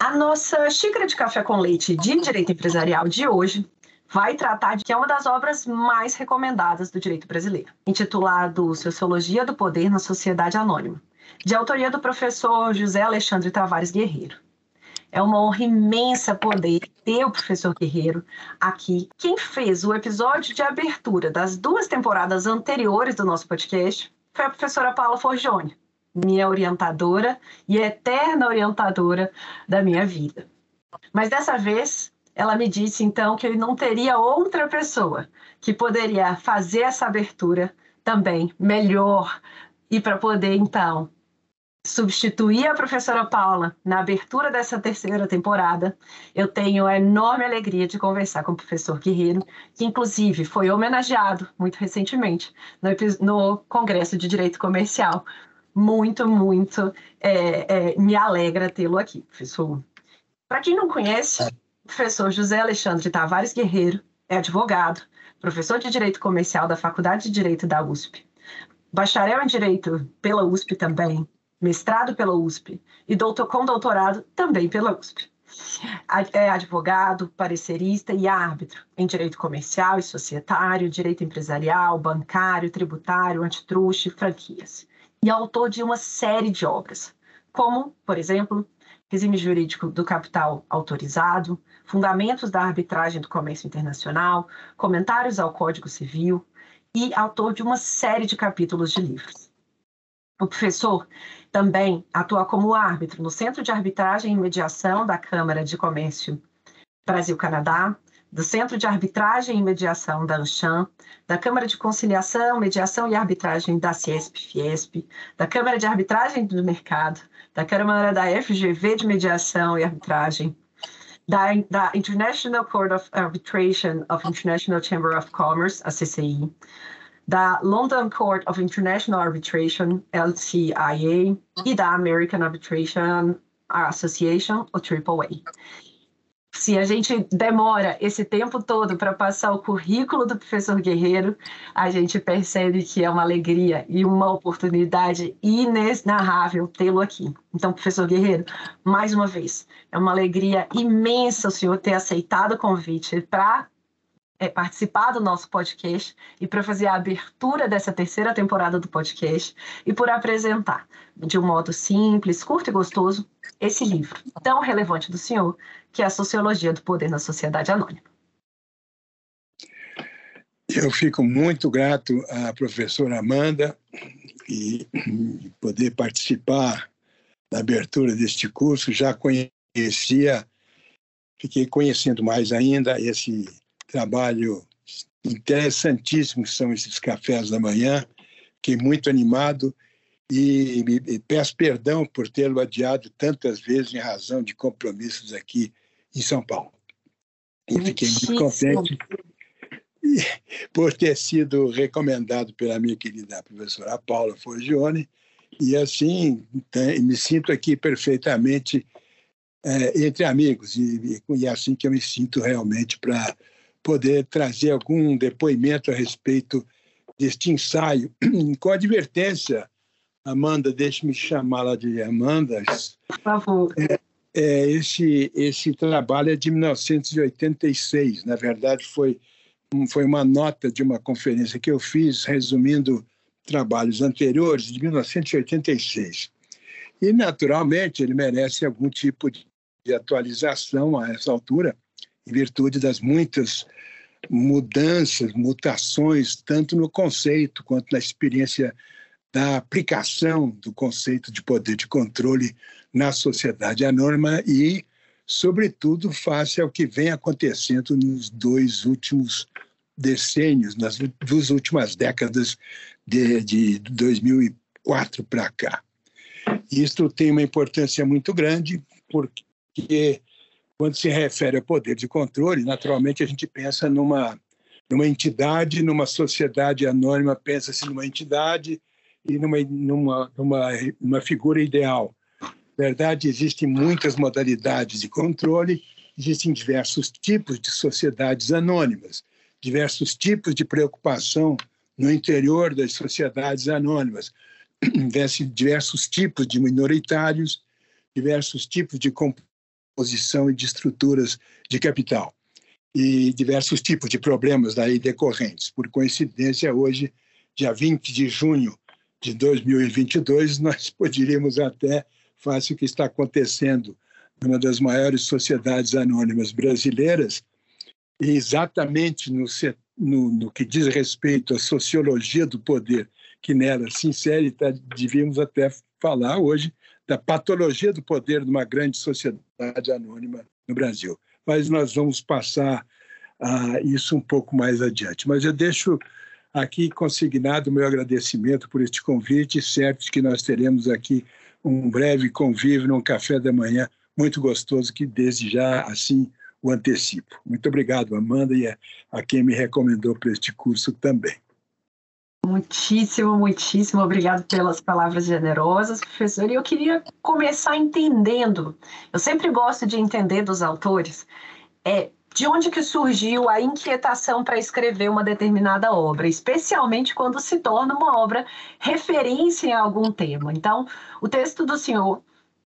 A nossa xícara de café com leite de direito empresarial de hoje vai tratar de que é uma das obras mais recomendadas do direito brasileiro, intitulado Sociologia do Poder na Sociedade Anônima, de autoria do professor José Alexandre Tavares Guerreiro. É uma honra imensa poder ter o professor Guerreiro aqui. Quem fez o episódio de abertura das duas temporadas anteriores do nosso podcast foi a professora Paula Forgione minha orientadora e eterna orientadora da minha vida. Mas dessa vez, ela me disse então que eu não teria outra pessoa que poderia fazer essa abertura também melhor e para poder então substituir a professora Paula na abertura dessa terceira temporada, eu tenho a enorme alegria de conversar com o professor Guerreiro, que inclusive foi homenageado muito recentemente no, no Congresso de Direito Comercial muito, muito é, é, me alegra tê-lo aqui, professor. Para quem não conhece, o professor José Alexandre Tavares Guerreiro é advogado, professor de Direito Comercial da Faculdade de Direito da USP, bacharel em Direito pela USP também, mestrado pela USP e doutor, com doutorado também pela USP. É advogado, parecerista e árbitro em direito comercial e societário, direito empresarial, bancário, tributário, antitruste e franquias e autor de uma série de obras, como, por exemplo, Regime Jurídico do Capital Autorizado, Fundamentos da Arbitragem do Comércio Internacional, Comentários ao Código Civil e autor de uma série de capítulos de livros. O professor também atua como árbitro no Centro de Arbitragem e Mediação da Câmara de Comércio Brasil-Canadá, do Centro de Arbitragem e Mediação da ANCHAM, da Câmara de Conciliação, Mediação e Arbitragem da CIESP-FIESP, da Câmara de Arbitragem do Mercado, da Câmara da FGV de Mediação e Arbitragem, da, da International Court of Arbitration of International Chamber of Commerce, a CCI, da London Court of International Arbitration, LCIA, e da American Arbitration Association, o AAA se a gente demora esse tempo todo para passar o currículo do professor Guerreiro, a gente percebe que é uma alegria e uma oportunidade inenarrável tê-lo aqui. Então, professor Guerreiro, mais uma vez, é uma alegria imensa o senhor ter aceitado o convite para é, participar do nosso podcast e para fazer a abertura dessa terceira temporada do podcast e por apresentar de um modo simples, curto e gostoso esse livro tão relevante do senhor, que é a Sociologia do Poder na Sociedade Anônima. Eu fico muito grato à professora Amanda e poder participar da abertura deste curso. Já conhecia, fiquei conhecendo mais ainda esse trabalho interessantíssimo que são esses cafés da manhã. Fiquei muito animado e, e peço perdão por tê-lo adiado tantas vezes em razão de compromissos aqui em São Paulo. E fiquei muito contente por ter sido recomendado pela minha querida professora Paula Forgione, e assim me sinto aqui perfeitamente é, entre amigos, e, e, é assim que eu me sinto realmente para poder trazer algum depoimento a respeito deste ensaio, com advertência, Amanda, deixe-me chamá-la de Amanda. Por favor. É, é, esse, esse trabalho é de 1986, na verdade foi, foi uma nota de uma conferência que eu fiz, resumindo trabalhos anteriores, de 1986. E, naturalmente, ele merece algum tipo de atualização a essa altura, em virtude das muitas mudanças, mutações, tanto no conceito quanto na experiência da aplicação do conceito de poder de controle na sociedade anônima e, sobretudo, face ao que vem acontecendo nos dois últimos decênios, nas duas últimas décadas de, de 2004 para cá. Isso tem uma importância muito grande, porque quando se refere ao poder de controle, naturalmente a gente pensa numa, numa entidade, numa sociedade anônima, pensa-se numa entidade e numa, numa, numa, numa figura ideal. Na verdade, existem muitas modalidades de controle, existem diversos tipos de sociedades anônimas, diversos tipos de preocupação no interior das sociedades anônimas, diversos tipos de minoritários, diversos tipos de composição e de estruturas de capital e diversos tipos de problemas daí decorrentes. Por coincidência, hoje, dia 20 de junho de 2022, nós poderíamos até, face o que está acontecendo numa das maiores sociedades anônimas brasileiras, e exatamente no, no, no que diz respeito à sociologia do poder que nela se insere, tá, devíamos até falar hoje da patologia do poder de uma grande sociedade anônima no Brasil. Mas nós vamos passar uh, isso um pouco mais adiante. Mas eu deixo aqui consignado o meu agradecimento por este convite, certo que nós teremos aqui um breve convívio num café da manhã muito gostoso, que desde já, assim, o antecipo. Muito obrigado, Amanda, e a, a quem me recomendou para este curso também. Muitíssimo, muitíssimo obrigado pelas palavras generosas, professor. E eu queria começar entendendo. Eu sempre gosto de entender dos autores é, de onde que surgiu a inquietação para escrever uma determinada obra, especialmente quando se torna uma obra referência em algum tema. Então, o texto do senhor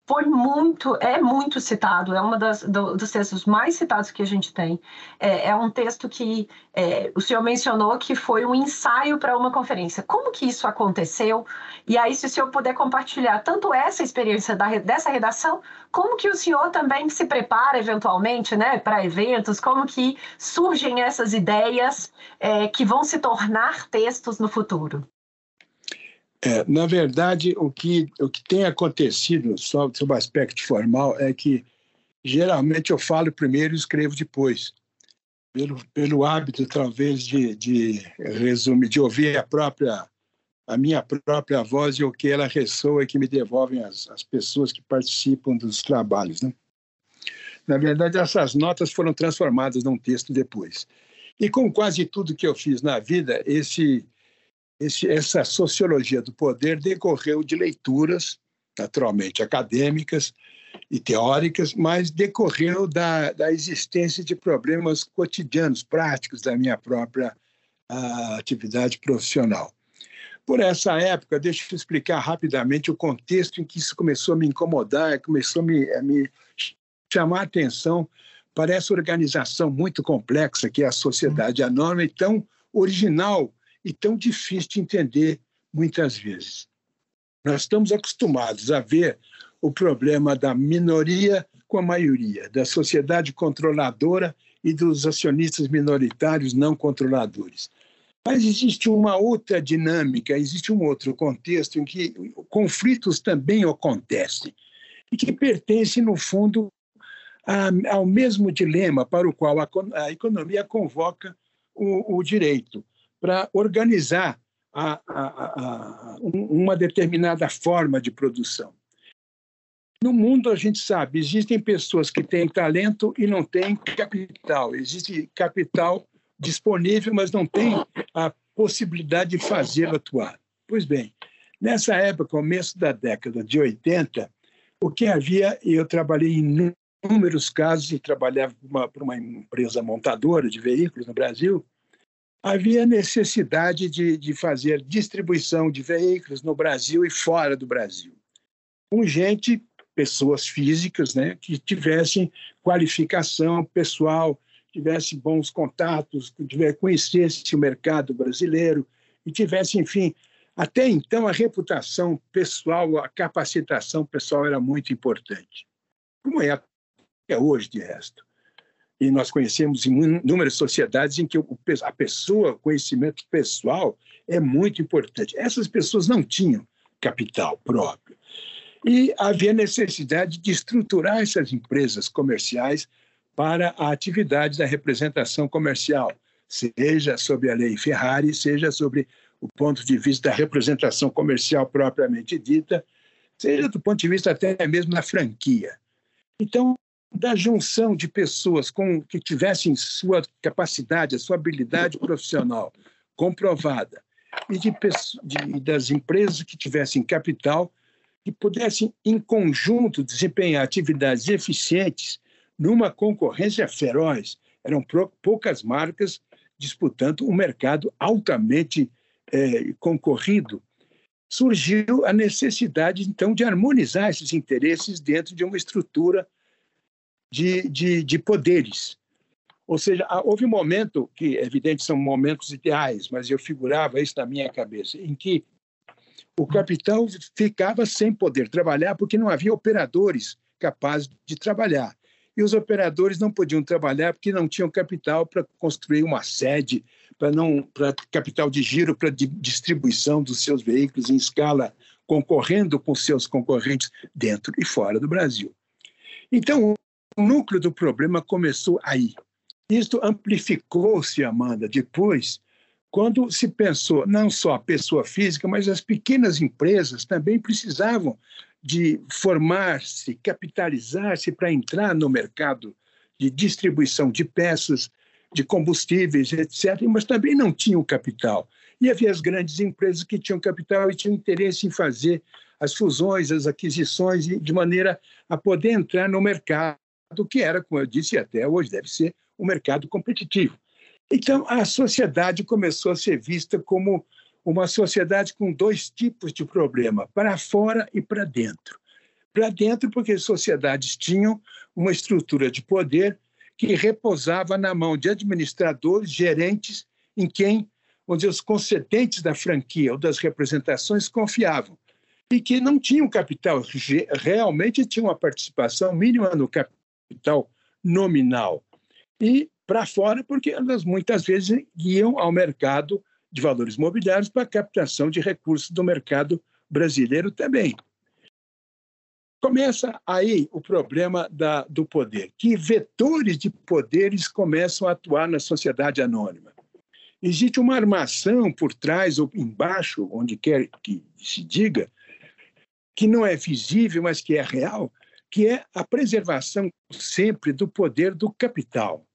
foi muito, é muito citado, é um do, dos textos mais citados que a gente tem. É, é um texto que é, o senhor mencionou que foi um ensaio para uma conferência. Como que isso aconteceu? E aí, se o senhor puder compartilhar tanto essa experiência da, dessa redação, como que o senhor também se prepara eventualmente né, para eventos, como que surgem essas ideias é, que vão se tornar textos no futuro? É, na verdade, o que, o que tem acontecido, só sob o aspecto formal, é que geralmente eu falo primeiro e escrevo depois. Pelo, pelo hábito, talvez, de, de resumir, de ouvir a própria a minha própria voz e o que ela ressoa e que me devolvem as, as pessoas que participam dos trabalhos. Né? Na verdade, essas notas foram transformadas num texto depois. E com quase tudo que eu fiz na vida, esse esse, essa sociologia do poder decorreu de leituras, naturalmente acadêmicas e teóricas, mas decorreu da, da existência de problemas cotidianos, práticos da minha própria uh, atividade profissional. Por essa época, deixa eu explicar rapidamente o contexto em que isso começou a me incomodar, começou a me, a me chamar a atenção para essa organização muito complexa que é a sociedade anônima e tão original e tão difícil de entender muitas vezes. Nós estamos acostumados a ver o problema da minoria com a maioria, da sociedade controladora e dos acionistas minoritários não controladores. Mas existe uma outra dinâmica, existe um outro contexto em que conflitos também acontecem e que pertence, no fundo, a, ao mesmo dilema para o qual a, a economia convoca o, o direito para organizar a, a, a, uma determinada forma de produção. No mundo, a gente sabe, existem pessoas que têm talento e não têm capital. Existe capital disponível, mas não tem a possibilidade de fazê-lo atuar. Pois bem, nessa época, começo da década de 80, o que havia, eu trabalhei em inúmeros casos e trabalhava para uma, uma empresa montadora de veículos no Brasil, havia necessidade de, de fazer distribuição de veículos no Brasil e fora do Brasil, com gente, pessoas físicas, né, que tivessem qualificação pessoal, tivessem bons contatos, conhecesse o mercado brasileiro e tivesse, enfim, até então a reputação pessoal, a capacitação pessoal era muito importante, como é até hoje, de resto. E nós conhecemos inúmeras sociedades em que a pessoa, o conhecimento pessoal é muito importante. Essas pessoas não tinham capital próprio. E havia necessidade de estruturar essas empresas comerciais para a atividade da representação comercial, seja sobre a lei Ferrari, seja sobre o ponto de vista da representação comercial propriamente dita, seja do ponto de vista até mesmo da franquia. Então, da junção de pessoas com que tivessem sua capacidade, a sua habilidade profissional comprovada e de, de, das empresas que tivessem capital que pudessem em conjunto desempenhar atividades eficientes numa concorrência feroz. Eram poucas marcas disputando um mercado altamente é, concorrido. Surgiu a necessidade, então, de harmonizar esses interesses dentro de uma estrutura de, de, de poderes. Ou seja, houve um momento que, é evidente, são momentos ideais, mas eu figurava isso na minha cabeça, em que o capital ficava sem poder trabalhar porque não havia operadores capazes de trabalhar. E os operadores não podiam trabalhar porque não tinham capital para construir uma sede, para não para capital de giro para distribuição dos seus veículos em escala concorrendo com seus concorrentes dentro e fora do Brasil. Então, núcleo do problema começou aí. Isto amplificou-se, Amanda, depois, quando se pensou não só a pessoa física, mas as pequenas empresas também precisavam de formar-se, capitalizar-se para entrar no mercado de distribuição de peças, de combustíveis, etc., mas também não tinham capital. E havia as grandes empresas que tinham capital e tinham interesse em fazer as fusões, as aquisições, de maneira a poder entrar no mercado que era, como eu disse, até hoje deve ser um mercado competitivo. Então, a sociedade começou a ser vista como uma sociedade com dois tipos de problema, para fora e para dentro. Para dentro, porque as sociedades tinham uma estrutura de poder que repousava na mão de administradores, gerentes, em quem onde os concedentes da franquia ou das representações confiavam e que não tinham capital, realmente tinham uma participação mínima no capital nominal. E para fora, porque elas muitas vezes iam ao mercado de valores mobiliários para captação de recursos do mercado brasileiro também. Começa aí o problema da, do poder. Que vetores de poderes começam a atuar na sociedade anônima? Existe uma armação por trás ou embaixo, onde quer que se diga, que não é visível, mas que é real, que é a preservação sempre do poder do capital.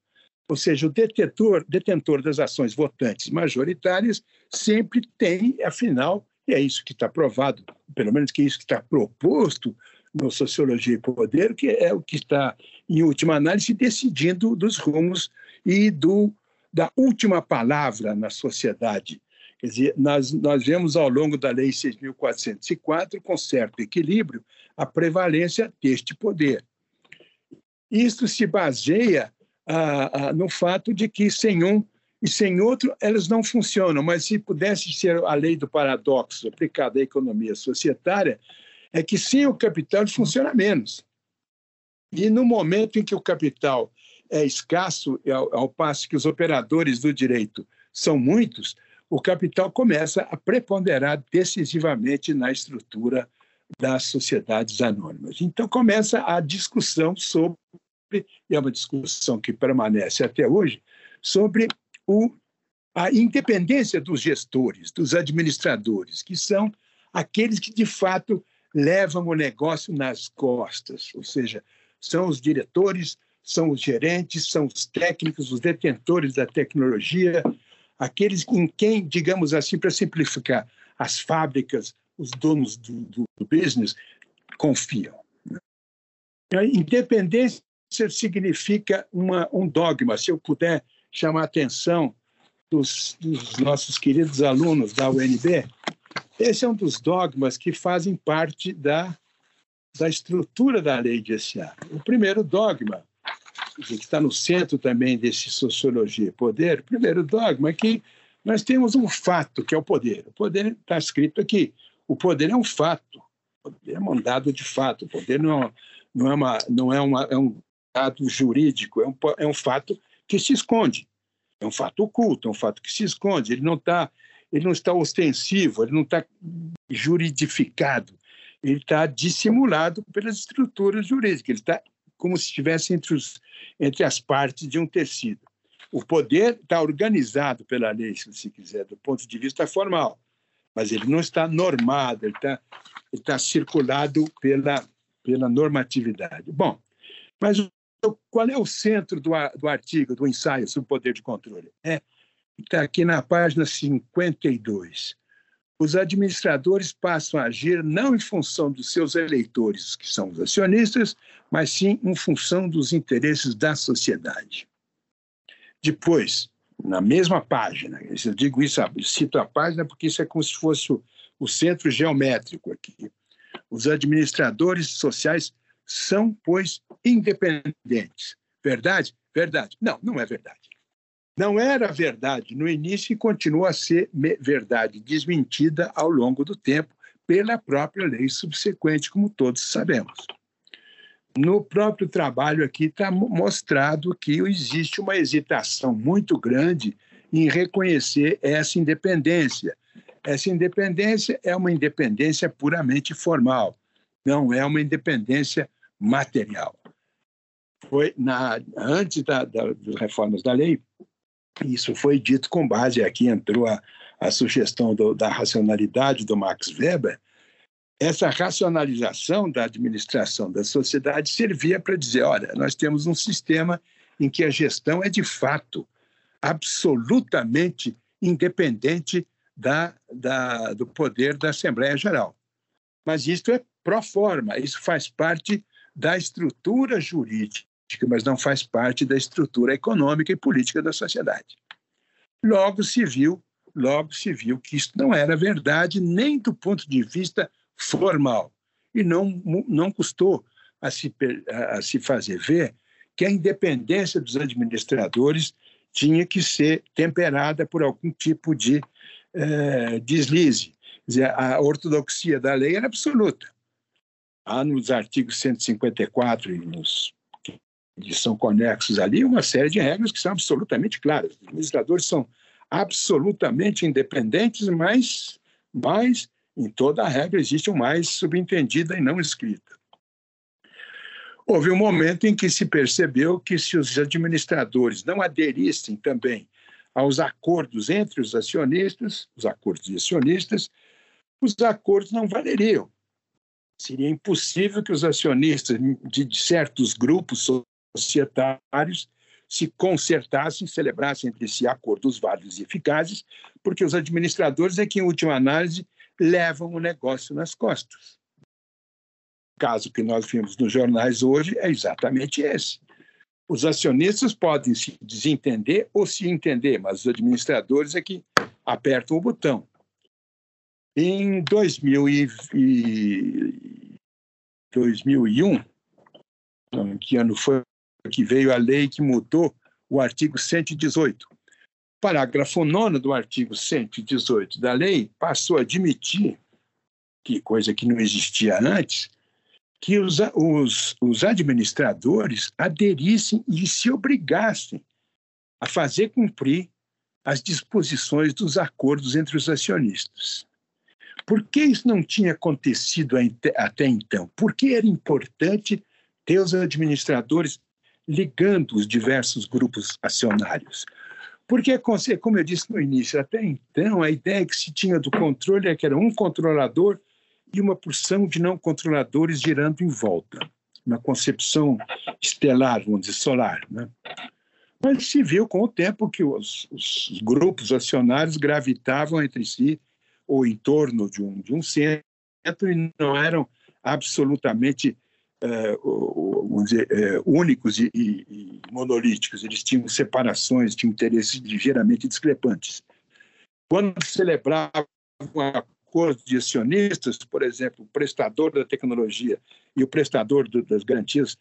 Ou seja, o detentor, detentor das ações votantes majoritárias sempre tem, afinal, e é isso que está provado, pelo menos que é isso que está proposto no Sociologia e Poder, que é o que está, em última análise, decidindo dos rumos e do, da última palavra na sociedade. Quer dizer, nós, nós vemos ao longo da Lei 6.404, com certo equilíbrio, a prevalência deste poder. Isto se baseia ah, ah, no fato de que sem um e sem outro elas não funcionam, mas se pudesse ser a lei do paradoxo aplicada à economia societária, é que sem o capital funciona menos. E no momento em que o capital é escasso, ao passo que os operadores do direito são muitos, o capital começa a preponderar decisivamente na estrutura das sociedades anônimas. Então começa a discussão sobre e é uma discussão que permanece até hoje, sobre o, a independência dos gestores, dos administradores, que são aqueles que, de fato, levam o negócio nas costas, ou seja, são os diretores, são os gerentes, são os técnicos, os detentores da tecnologia, aqueles em quem, digamos assim, para simplificar, as fábricas, os donos do, do, do business confiam. Né? Independência significa uma, um dogma. Se eu puder chamar a atenção dos, dos nossos queridos alunos da UNB, esse é um dos dogmas que fazem parte da, da estrutura da lei de SA. O primeiro dogma, que está no centro também desse sociologia poder, o primeiro dogma é que nós temos um fato, que é o poder. O poder está escrito aqui. O poder é um fato. O poder é mandado de fato. O poder não, não, é, uma, não é, uma, é um dado jurídico, é um, é um fato que se esconde. É um fato oculto, é um fato que se esconde. Ele não está ele não está ostensivo, ele não está juridificado, ele está dissimulado pelas estruturas jurídicas, ele está como se estivesse entre, os, entre as partes de um tecido. O poder está organizado pela lei, se você quiser, do ponto de vista formal, mas ele não está normado, ele está, ele está circulado pela, pela normatividade. Bom, mas qual é o centro do, do artigo, do ensaio sobre o poder de controle? É está aqui na página 52. Os administradores passam a agir não em função dos seus eleitores, que são os acionistas, mas sim em função dos interesses da sociedade. Depois, na mesma página, eu digo isso, cito a página porque isso é como se fosse o centro geométrico aqui. Os administradores sociais são, pois, independentes. Verdade? Verdade. Não, não é verdade. Não era verdade no início e continua a ser verdade desmentida ao longo do tempo pela própria lei subsequente, como todos sabemos. No próprio trabalho aqui está mostrado que existe uma hesitação muito grande em reconhecer essa independência. Essa independência é uma independência puramente formal, não é uma independência material. Foi na, antes da, da, das reformas da lei, isso foi dito com base, aqui entrou a, a sugestão do, da racionalidade do Max Weber. Essa racionalização da administração da sociedade servia para dizer: olha, nós temos um sistema em que a gestão é de fato absolutamente independente da, da, do poder da Assembleia Geral. Mas isso é pró forma, isso faz parte da estrutura jurídica mas não faz parte da estrutura econômica e política da sociedade. Logo se viu, logo se viu que isso não era verdade nem do ponto de vista formal e não não custou a se a se fazer ver que a independência dos administradores tinha que ser temperada por algum tipo de eh, deslize. Dizer, a ortodoxia da lei era absoluta. Há nos artigos 154 e nos são conexos ali, uma série de regras que são absolutamente claras. Os administradores são absolutamente independentes, mas, mas em toda a regra existe um mais subentendida e não escrita. Houve um momento em que se percebeu que se os administradores não aderissem também aos acordos entre os acionistas, os acordos de acionistas, os acordos não valeriam. Seria impossível que os acionistas de certos grupos societários se consertassem, celebrassem entre si acordos válidos e eficazes, porque os administradores é que, em última análise, levam o negócio nas costas. O caso que nós vimos nos jornais hoje é exatamente esse. Os acionistas podem se desentender ou se entender, mas os administradores é que apertam o botão. Em 2000 e 2001, que ano foi que veio a lei que mudou o artigo 118. O parágrafo 9 do artigo 118 da lei passou a admitir, que coisa que não existia antes, que os, os, os administradores aderissem e se obrigassem a fazer cumprir as disposições dos acordos entre os acionistas. Por que isso não tinha acontecido até então? Por que era importante ter os administradores ligando os diversos grupos acionários. Porque, como eu disse no início, até então, a ideia que se tinha do controle é que era um controlador e uma porção de não controladores girando em volta. Uma concepção estelar, vamos dizer, solar. Né? Mas se viu com o tempo que os, os grupos acionários gravitavam entre si ou em torno de um, de um centro e não eram absolutamente é, dizer, é, únicos e, e, monolíticos, eles tinham separações, tinham interesses ligeiramente discrepantes. Quando celebravam acordo de acionistas, por exemplo, o prestador da tecnologia e o prestador do, das garantias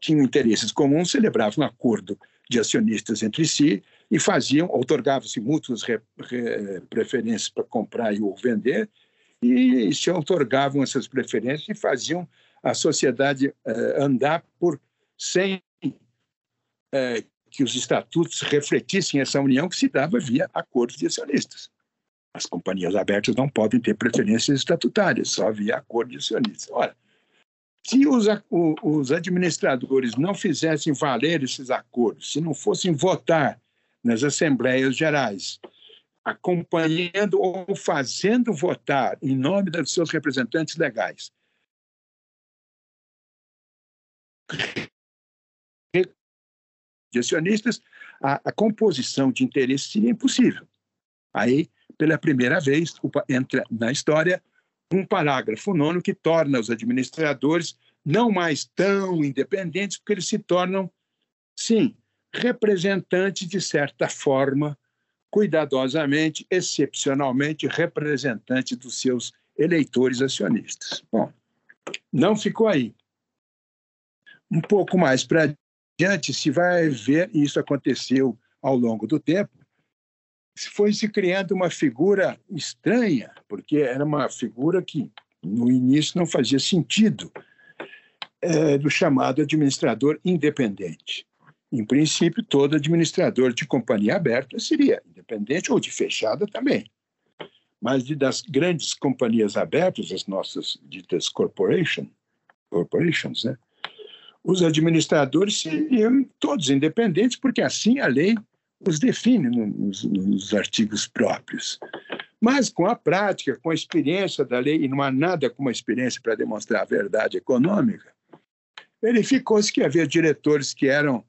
tinham interesses comuns, celebravam um acordo de acionistas entre si e faziam, otorgavam-se mútuas re, re, preferências para comprar e ou vender, e se otorgavam essas preferências e faziam a sociedade uh, andar por sem uh, que os estatutos refletissem essa união que se dava via acordos de acionistas. As companhias abertas não podem ter preferências estatutárias, só via acordo de acionistas. Ora, se os, os administradores não fizessem valer esses acordos, se não fossem votar nas assembleias gerais, acompanhando ou fazendo votar em nome dos seus representantes legais, de acionistas, a, a, composição de interesse seria impossível. Aí, pela primeira vez, entra na história um parágrafo nono que torna os administradores não mais tão independentes, porque eles se tornam, sim, representantes, de certa forma, cuidadosamente, excepcionalmente, representantes dos seus eleitores acionistas. Bom, não ficou aí. Um pouco mais para diante, se vai ver, e isso aconteceu ao longo do tempo, foi se criando uma figura estranha, porque era uma figura que no início não fazia sentido, é, do chamado administrador independente. Em princípio, todo administrador de companhia aberta seria independente ou de fechada também. Mas de, das grandes companhias abertas, as nossas ditas corporation, corporations, né? Os administradores seriam todos independentes, porque assim a lei os define nos, nos, artigos próprios. Mas com a prática, com a experiência da lei, e não há nada como a experiência para demonstrar a verdade econômica, verificou-se que havia diretores que eram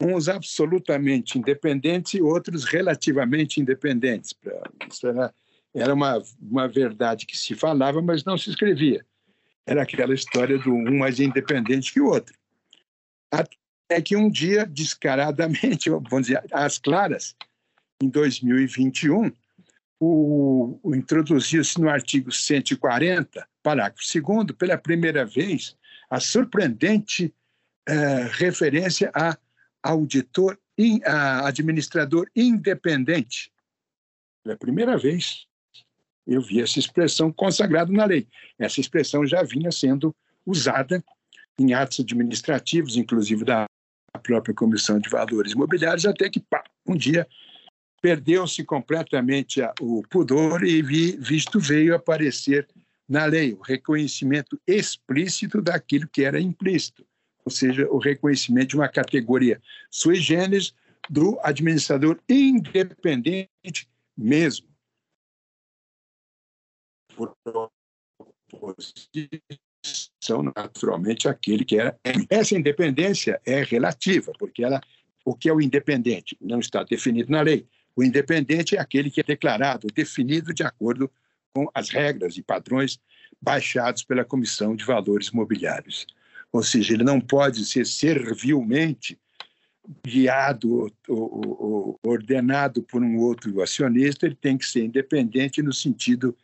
uns absolutamente independentes e outros relativamente independentes. Isso era, era uma, uma verdade que se falava, mas não se escrevia. Era aquela história do um mais independente que o outro. Até que um dia, descaradamente, vamos dizer, às claras, em 2021, o, o introduziu-se no artigo 140, parágrafo 2 pela primeira vez, a surpreendente eh, referência a auditor, in, a administrador independente. Pela primeira vez, eu vi essa expressão consagrada na lei. Essa expressão já vinha sendo usada em atos administrativos, inclusive da própria Comissão de Valores Imobiliários, até que pá, um dia perdeu-se completamente o pudor e vi, visto veio aparecer na lei o reconhecimento explícito daquilo que era implícito, ou seja, o reconhecimento de uma categoria sui generis do administrador independente mesmo. Por são naturalmente aquele que era. Essa independência é relativa, porque ela, o que é o independente não está definido na lei. O independente é aquele que é declarado, definido de acordo com as regras e padrões baixados pela Comissão de Valores Mobiliários. Ou seja, ele não pode ser servilmente guiado ou, ordenado por um outro acionista, ele tem que ser independente no sentido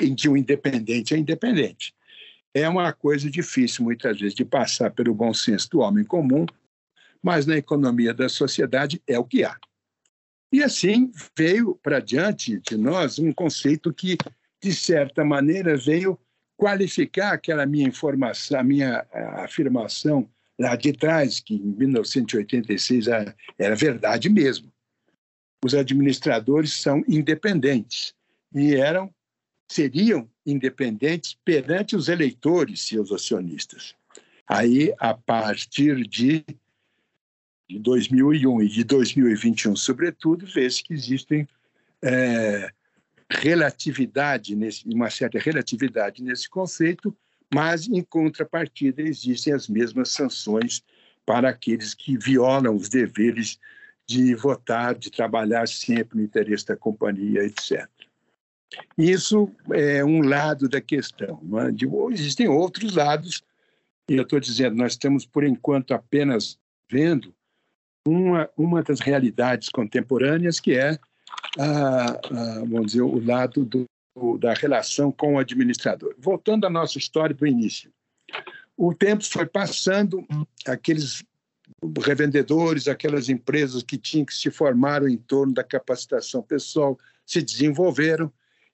em que o independente é independente é uma coisa difícil, muitas vezes, de passar pelo bom senso do homem comum, mas na economia da sociedade é o que há. E assim veio para diante de nós um conceito que, de certa maneira, veio qualificar aquela minha informação, a minha afirmação lá de trás, que em 1986 era verdade mesmo. Os administradores são independentes e eram seriam independentes perante os eleitores, seus acionistas. Aí, a partir de, de 2001 e de 2021, sobretudo, vê-se que existem é, relatividade, nesse, uma certa relatividade nesse conceito, mas, em contrapartida, existem as mesmas sanções para aqueles que violam os deveres de votar, de trabalhar sempre no interesse da companhia, etc. Isso é um lado da questão. É? De, existem outros lados E eu estou dizendo, nós estamos, por enquanto, apenas vendo uma, uma das realidades contemporâneas, que é, a, a, vamos dizer, o lado do, da relação com o administrador. Voltando à nossa história do início. O tempo foi passando, aqueles revendedores, aquelas empresas que tinham que se formaram em torno da capacitação pessoal, se desenvolveram.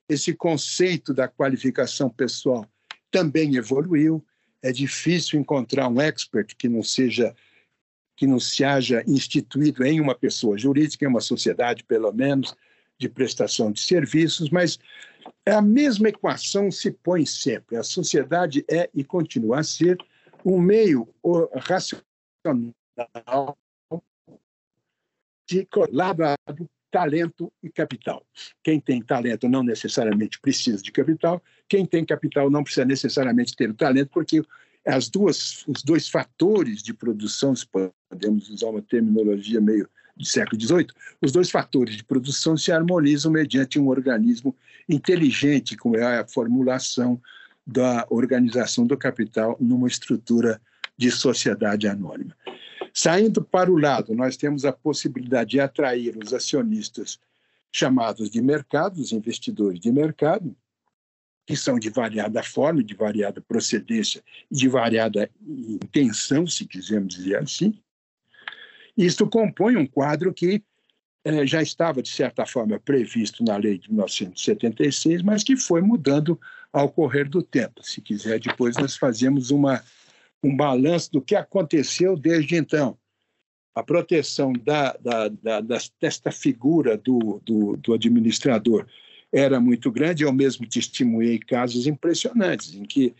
Esse conceito da qualificação pessoal também evoluiu. É difícil encontrar um expert que não seja que não se haja instituído em uma pessoa jurídica, em uma sociedade, pelo menos, de prestação de serviços, mas a mesma equação se põe sempre. A sociedade é e continua a ser um meio racional de lado talento e capital. Quem tem talento não necessariamente precisa de capital, quem tem capital não precisa necessariamente ter o talento, porque as duas, os dois fatores de produção, se podemos usar uma terminologia meio do século XVIII, os dois fatores de produção se harmonizam mediante um organismo inteligente, como é a formulação da organização do capital numa estrutura de sociedade anônima. Saindo para o lado, nós temos a possibilidade de atrair os acionistas chamados de mercado, os investidores de mercado, que são de variada forma, de variada procedência de variada intenção, se quisermos dizer assim. Isto compõe um quadro que eh, já estava, de certa forma, previsto na lei de 1976, mas que foi mudando ao correr do tempo. Se quiser, depois nós fazemos uma, um balanço do que aconteceu desde então. A proteção da, da, da, desta figura do, do, do administrador era muito grande. Eu mesmo testemunhei casos impressionantes em que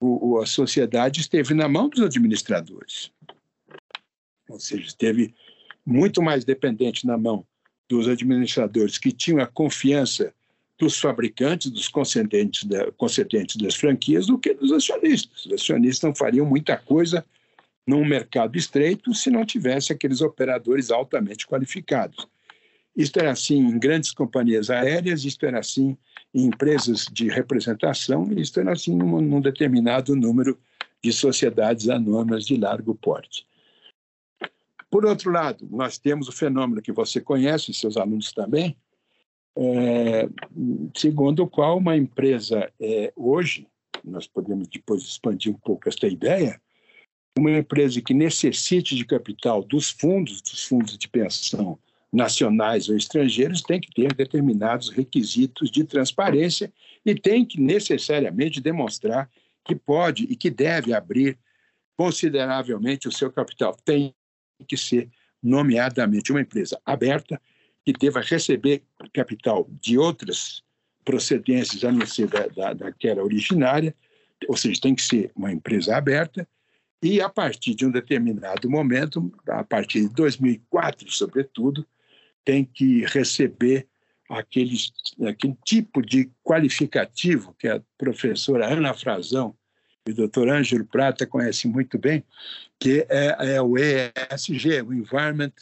o, a sociedade esteve na mão dos administradores. Ou seja, esteve muito mais dependente na mão dos administradores que tinham a confiança dos fabricantes, dos concedentes, da, concedentes das franquias, do que dos acionistas. Os acionistas não fariam muita coisa num mercado estreito se não tivesse aqueles operadores altamente qualificados. Isto era assim em grandes companhias aéreas, isto era assim em empresas de representação, isto era assim num, num determinado número de sociedades anônimas de largo porte. Por outro lado, nós temos o fenômeno que você conhece, seus alunos também, é, segundo o qual uma empresa é, hoje, nós podemos depois expandir um pouco esta ideia, uma empresa que necessite de capital dos fundos, dos fundos de pensão nacionais ou estrangeiros tem que ter determinados requisitos de transparência e tem que necessariamente demonstrar que pode e que deve abrir consideravelmente o seu capital. Tem que ser, nomeadamente, uma empresa aberta que deva receber capital de outras procedências a não ser da, da, daquela originária, ou seja, tem que ser uma empresa aberta, e a partir de um determinado momento, a partir de 2004, sobretudo, tem que receber aquele, aquele tipo de qualificativo que a professora Ana Frazão e o doutor Ângelo Prata conhecem muito bem, que é, é o ESG, o Environment,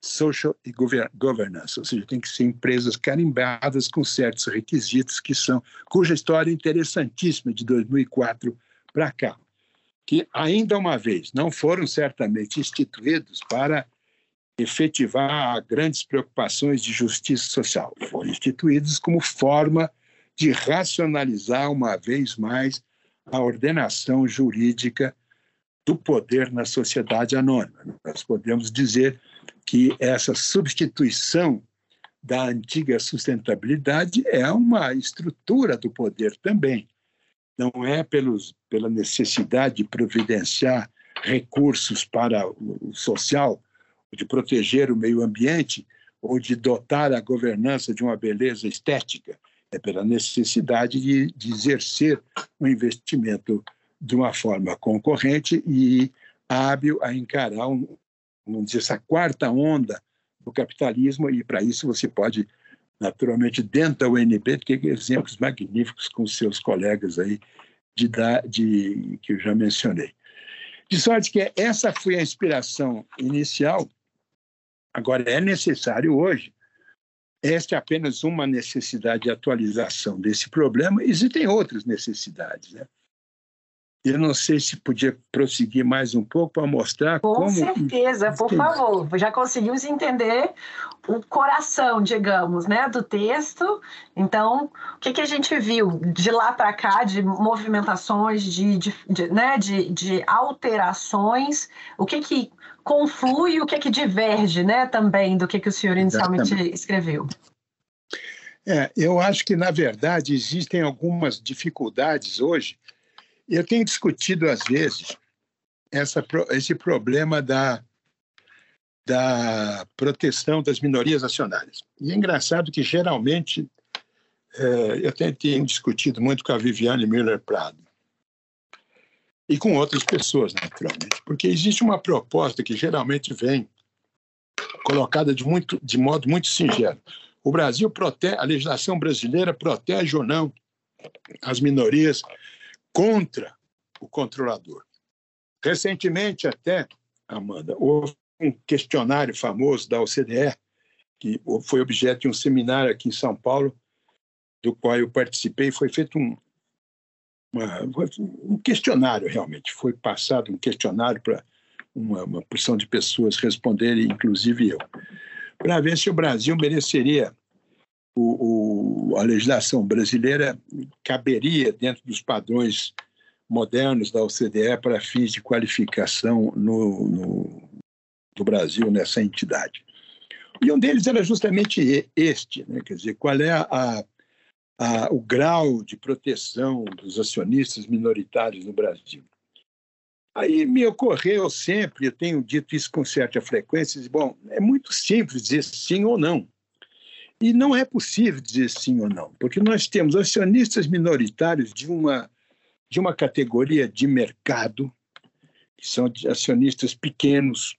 Social e Governance, ou seja, tem que ser empresas carimbadas com certos requisitos que são, cuja história é interessantíssima de 2004 para cá, que ainda uma vez não foram certamente instituídos para efetivar grandes preocupações de justiça social. Foram instituídos como forma de racionalizar uma vez mais a ordenação jurídica do poder na sociedade anônima. Nós podemos dizer que essa substituição da antiga sustentabilidade é uma estrutura do poder também. Não é pelos, pela necessidade de providenciar recursos para o social, de proteger o meio ambiente ou de dotar a governança de uma beleza estética, é pela necessidade de, de exercer o investimento de uma forma concorrente e hábil a encarar, um, vamos dizer, essa quarta onda do capitalismo, e para isso você pode, naturalmente, dentro da UNB, ter exemplos magníficos com seus colegas aí de, de, que eu já mencionei. De sorte que essa foi a inspiração inicial Agora, é necessário hoje, esta é apenas uma necessidade de atualização desse problema, existem outras necessidades. Né? Eu não sei se podia prosseguir mais um pouco para mostrar Com como. Com certeza, por favor. Já conseguimos entender o coração, digamos, né, do texto. Então, o que, que a gente viu de lá para cá, de movimentações, de, de, de, né, de, de alterações, o que, que conflui o que, que diverge né, também do que, que o senhor inicialmente Exatamente. escreveu? É, eu acho que, na verdade, existem algumas dificuldades hoje eu tenho discutido, às vezes, essa, esse problema da, da proteção das minorias nacionais. E é engraçado que, geralmente, é, eu tenho, tenho discutido muito com a Viviane Miller Prado e com outras pessoas, naturalmente, porque existe uma proposta que geralmente vem colocada de, muito, de modo muito singelo. O Brasil protege, a legislação brasileira protege ou não as minorias contra o controlador. Recentemente, até, Amanda, houve um questionário famoso da OCDE, que foi objeto de um seminário aqui em São Paulo, do qual eu participei. Foi feito um, uma, um questionário, realmente. Foi passado um questionário para uma, uma porção de pessoas responderem, inclusive eu, para ver se o Brasil mereceria o, o, a legislação brasileira caberia dentro dos padrões modernos da OCDE para fins de qualificação no, no, do Brasil nessa entidade. E um deles era justamente este, né? quer dizer, qual é a, a, o grau de proteção dos acionistas minoritários no Brasil. Aí me ocorreu sempre, eu tenho dito isso com certa frequência, bom, é muito simples dizer sim ou não. E não é possível dizer sim ou não, porque nós temos acionistas minoritários de uma, de uma categoria de mercado, que são acionistas pequenos,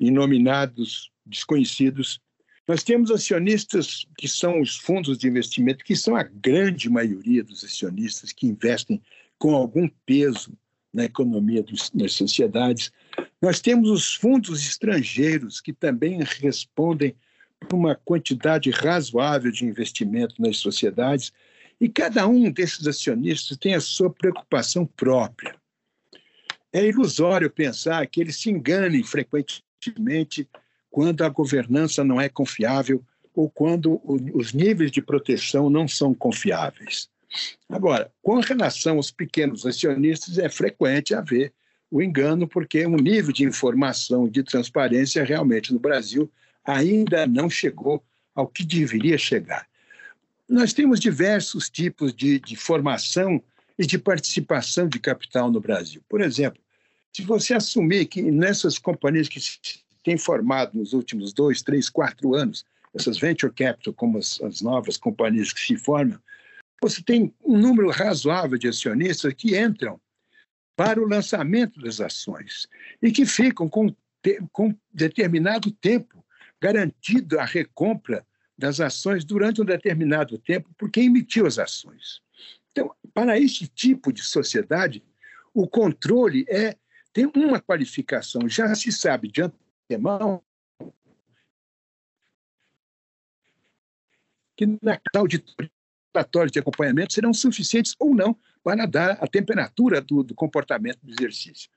inominados, desconhecidos. Nós temos acionistas que são os fundos de investimento, que são a grande maioria dos acionistas que investem com algum peso na economia dos, das sociedades. Nós temos os fundos estrangeiros, que também respondem uma quantidade razoável de investimento nas sociedades, e cada um desses acionistas tem a sua preocupação própria. É ilusório pensar que eles se enganem frequentemente quando a governança não é confiável ou quando os níveis de proteção não são confiáveis. Agora, com relação aos pequenos acionistas, é frequente haver o engano, porque o nível de informação de transparência realmente no Brasil ainda não chegou ao que deveria chegar. Nós temos diversos tipos de, de formação e de participação de capital no Brasil. Por exemplo, se você assumir que nessas companhias que se têm formado nos últimos dois, três, quatro anos, essas venture capital, como as, as novas companhias que se formam, você tem um número razoável de acionistas que entram para o lançamento das ações e que ficam com, com determinado tempo garantido a recompra das ações durante um determinado tempo por quem emitiu as ações. Então, para este tipo de sociedade, o controle é tem uma qualificação, já se sabe de antemão que na auditoria de acompanhamento serão suficientes ou não para dar a temperatura do, do comportamento do exercício.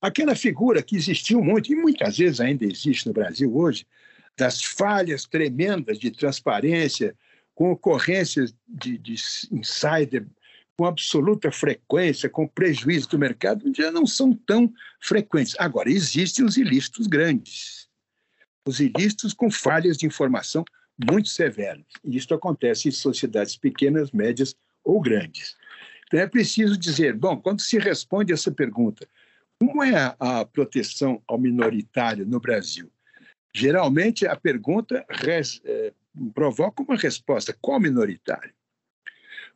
Aquela figura que existiu muito, e muitas vezes ainda existe no Brasil hoje, das falhas tremendas de transparência, com ocorrências de, de insider com absoluta frequência, com prejuízo do mercado, já não são tão frequentes. Agora, existem os ilícitos grandes, os ilícitos com falhas de informação muito severas. E isso acontece em sociedades pequenas, médias ou grandes. Então, é preciso dizer: bom, quando se responde essa pergunta, como é a, a proteção ao minoritário no Brasil? Geralmente, a pergunta res, é, provoca uma resposta: qual minoritário?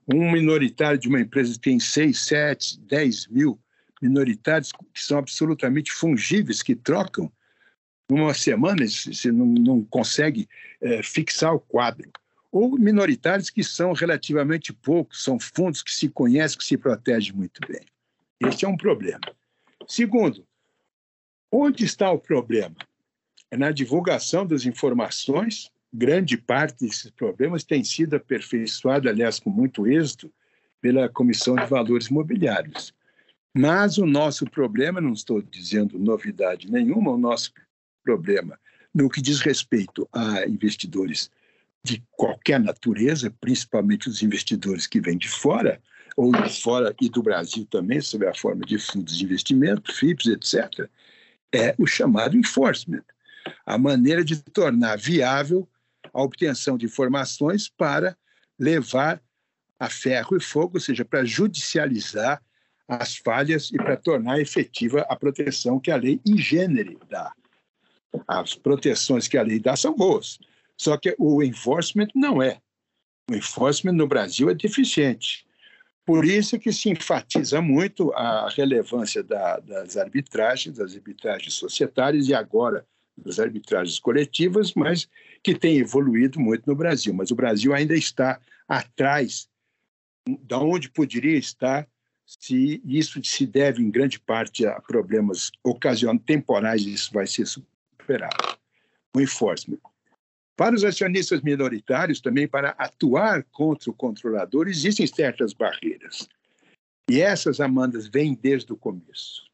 Um minoritário de uma empresa que tem 6, 7, 10 mil minoritários que são absolutamente fungíveis, que trocam numa semana, você não, não consegue é, fixar o quadro. Ou minoritários que são relativamente poucos, são fundos que se conhecem, que se protegem muito bem. Este é um problema. Segundo, onde está o problema? Na divulgação das informações. Grande parte desses problemas tem sido aperfeiçoada, aliás, com muito êxito, pela Comissão de Valores Imobiliários. Mas o nosso problema, não estou dizendo novidade nenhuma, o nosso problema no que diz respeito a investidores de qualquer natureza, principalmente os investidores que vêm de fora, ou de fora e do Brasil também, sob a forma de fundos de investimento, FIPS, etc., é o chamado enforcement a maneira de tornar viável a obtenção de informações para levar a ferro e fogo, ou seja, para judicializar as falhas e para tornar efetiva a proteção que a lei em gênero dá. As proteções que a lei dá são boas, só que o enforcement não é. O enforcement no Brasil é deficiente. Por isso que se enfatiza muito a relevância da, das arbitragens, das arbitragens societárias e agora das arbitragens coletivas, mas que tem evoluído muito no Brasil. Mas o Brasil ainda está atrás da onde poderia estar se isso se deve em grande parte a problemas ocasionais temporais, isso vai ser superado. O enforcement. Para os acionistas minoritários, também para atuar contra o controlador, existem certas barreiras. E essas, Amandas, vêm desde o começo.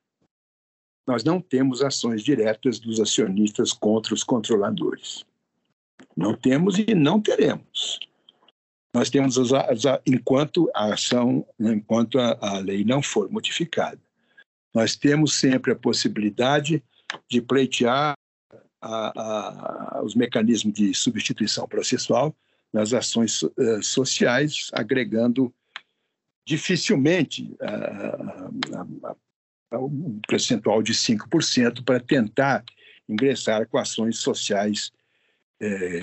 Nós não temos ações diretas dos acionistas contra os controladores. Não temos e não teremos. Nós temos as, as, enquanto a ação, enquanto a, a lei não for modificada. Nós temos sempre a possibilidade de pleitear a, a, os mecanismos de substituição processual nas ações uh, sociais, agregando dificilmente um percentual de 5% para tentar ingressar com ações sociais é,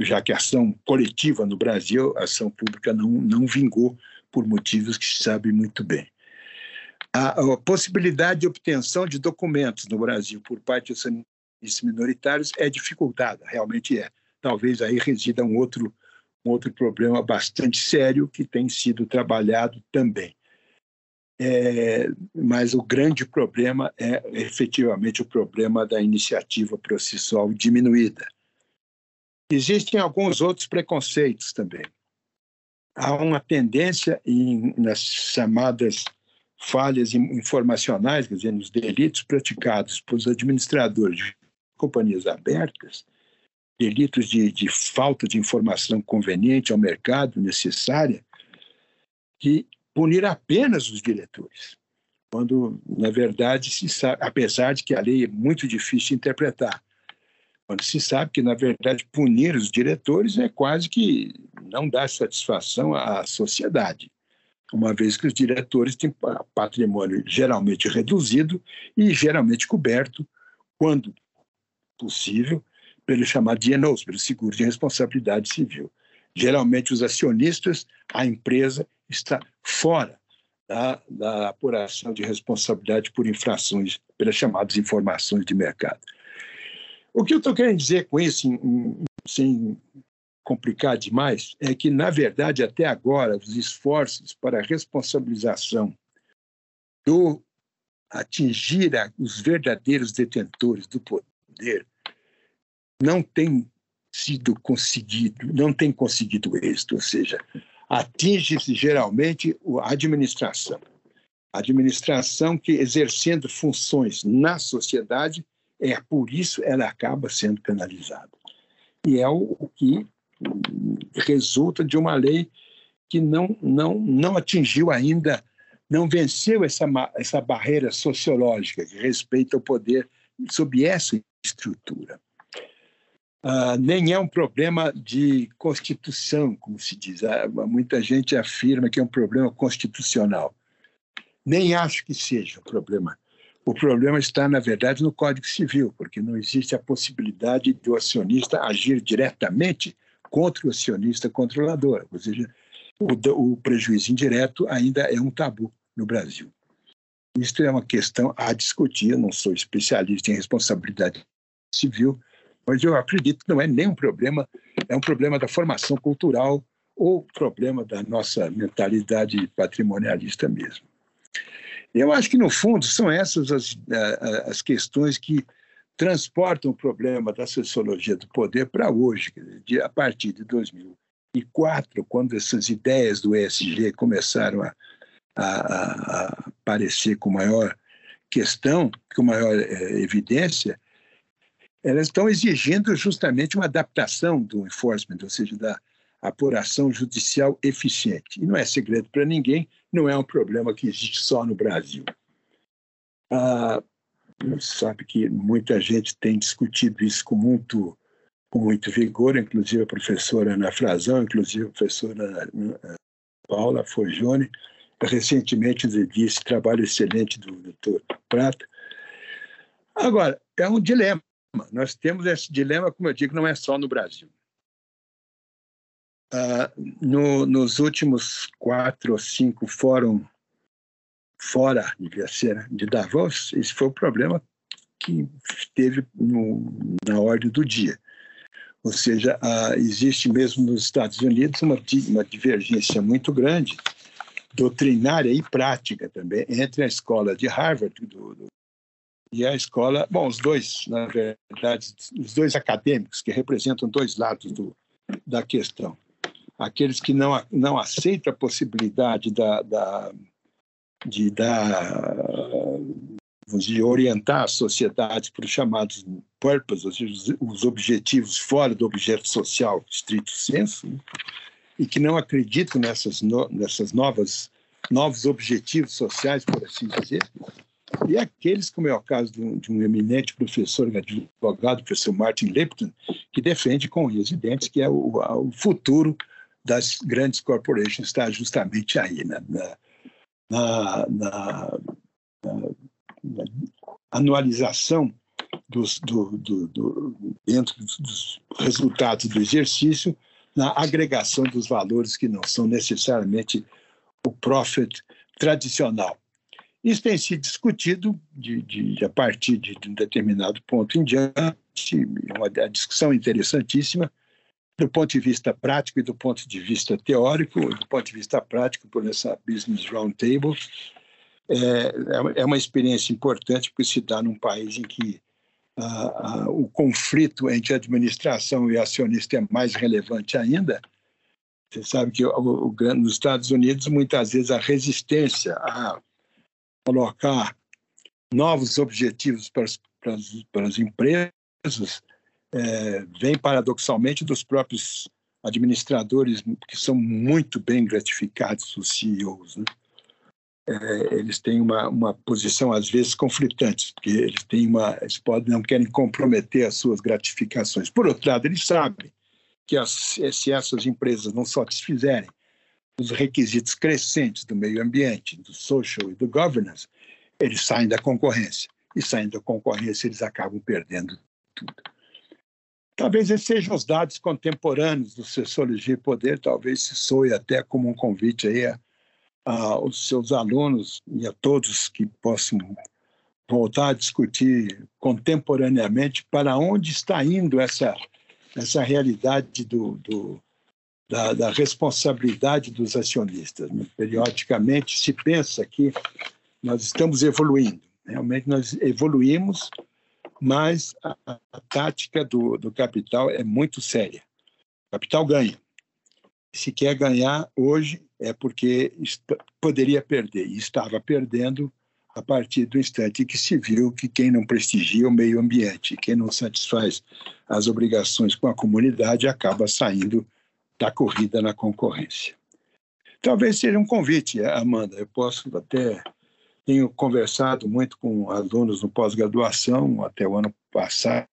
já que a ação coletiva no Brasil, a ação pública não, não vingou por motivos que se sabe muito bem. A, a, possibilidade de obtenção de documentos no Brasil por parte dos acionistas minoritários é dificultada, realmente é. Talvez aí resida um outro, um outro problema bastante sério que tem sido trabalhado também. É, mas o grande problema é efetivamente o problema da iniciativa processual diminuída Existem alguns outros preconceitos também. Há uma tendência em, nas chamadas falhas informacionais, quer dizer, nos delitos praticados pelos administradores de companhias abertas, delitos de, de falta de informação conveniente ao mercado necessária, de punir apenas os diretores, quando, na verdade, se sabe, apesar de que a lei é muito difícil de interpretar, quando se sabe que, na verdade, punir os diretores é quase que não dá satisfação à sociedade, uma vez que os diretores têm patrimônio geralmente reduzido e geralmente coberto, quando possível, pelo chamado DNOs, pelo seguro de responsabilidade civil. Geralmente, os acionistas, a empresa está fora da, da apuração de responsabilidade por infrações, pelas chamadas informações de mercado. O que eu estou querendo dizer com isso, sem complicar demais, é que, na verdade, até agora, os esforços para a responsabilização do atingir os verdadeiros detentores do poder não têm sido conseguido, não tem conseguido êxito, ou seja, atinge-se geralmente a administração. A administração que, exercendo funções na sociedade, é por isso ela acaba sendo penalizada. E é o, que resulta de uma lei que não, não, não atingiu ainda, não venceu essa, essa barreira sociológica que respeita o poder sob essa estrutura. Uh, nem é um problema de constituição, como se diz. Uh, muita gente afirma que é um problema constitucional. Nem acho que seja um problema o problema está, na verdade, no Código Civil, porque não existe a possibilidade do acionista agir diretamente contra o acionista controlador. Ou seja, o, o prejuízo indireto ainda é um tabu no Brasil. Isso é uma questão a discutir. Eu não sou especialista em responsabilidade civil, mas eu acredito que não é nem um problema, é um problema da formação cultural ou problema da nossa mentalidade patrimonialista mesmo. Eu acho que, no fundo, são essas as, as questões que transportam o problema da sociologia do poder para hoje, a partir de 2004, quando essas ideias do ESG começaram a, a, a aparecer com maior questão, com maior é, evidência, elas estão exigindo justamente uma adaptação do enforcement, ou seja, da apuração judicial eficiente. E não é segredo para ninguém, não é um problema que existe só no Brasil. Ah, sabe que muita gente tem discutido isso com muito, com muito vigor, inclusive a professora Ana Frazão, inclusive a professora eh, Paula Forgione, recentemente disse trabalho excelente do doutor Prata. Agora, é um dilema. Nós temos esse dilema, como eu digo, não é só no Brasil. Uh, no, nos últimos quatro ou cinco fóruns fora, devia ser, né, de Davos, esse foi o problema que teve no, na ordem do dia. Ou seja, uh, existe mesmo nos Estados Unidos uma, uma divergência muito grande, doutrinária e prática também, entre a escola de Harvard do, do, e a escola, bom, os dois, na verdade, os dois acadêmicos que representam dois lados do, da questão. Aqueles que não, não aceitam a possibilidade da, da de dar, de orientar a sociedade para os chamados purpose, ou seja, os objetivos fora do objeto social estrito senso, né? e que não acreditam nessas, no, nessas novas novos objetivos sociais, por assim dizer, e aqueles, como é o caso de um, de um eminente professor advogado, professor Martin Lipton, que defende com residentes que é o, o futuro das grandes corporations está justamente aí, na, na, na, na anualização dos, do, do, do, dentro dos resultados do exercício, na agregação dos valores que não são necessariamente o profit tradicional. Isso tem sido discutido de, de, a partir de, de, um determinado ponto em diante, uma, discussão interessantíssima, do ponto de vista prático e do ponto de vista teórico, do ponto de vista prático, por essa Business Roundtable. É, é uma experiência importante porque se dá num país em que o conflito entre administração e acionista é mais relevante ainda. Você sabe que o, o, nos Estados Unidos, muitas vezes, a resistência a colocar novos objetivos para as, para as, para as empresas é, vem paradoxalmente dos próprios administradores que são muito bem gratificados, os CEOs. Né? É, eles têm uma, uma posição às vezes conflitante, porque eles têm uma, eles podem não querem comprometer as suas gratificações. Por outro lado, eles sabem que as, se essas empresas não satisfizerem os requisitos crescentes do meio ambiente, do social e do governance, eles saem da concorrência. E saindo da concorrência, eles acabam perdendo tudo. Talvez esses sejam os dados contemporâneos do Sociologia e Poder, talvez se soe até como um convite aí a, aos seus alunos e a todos que possam voltar a discutir contemporaneamente para onde está indo essa, essa realidade do, do da, da, responsabilidade dos acionistas. Periodicamente se pensa que nós estamos evoluindo, realmente nós evoluímos mas a, a tática do, do capital é muito séria. O capital ganha. Se quer ganhar hoje é porque poderia perder e estava perdendo a partir do instante que se viu que quem não prestigia o meio ambiente, quem não satisfaz as obrigações com a comunidade, acaba saindo da corrida na concorrência. Talvez seja um convite, Amanda. Eu posso até tenho conversado muito com alunos no pós-graduação até o ano passado.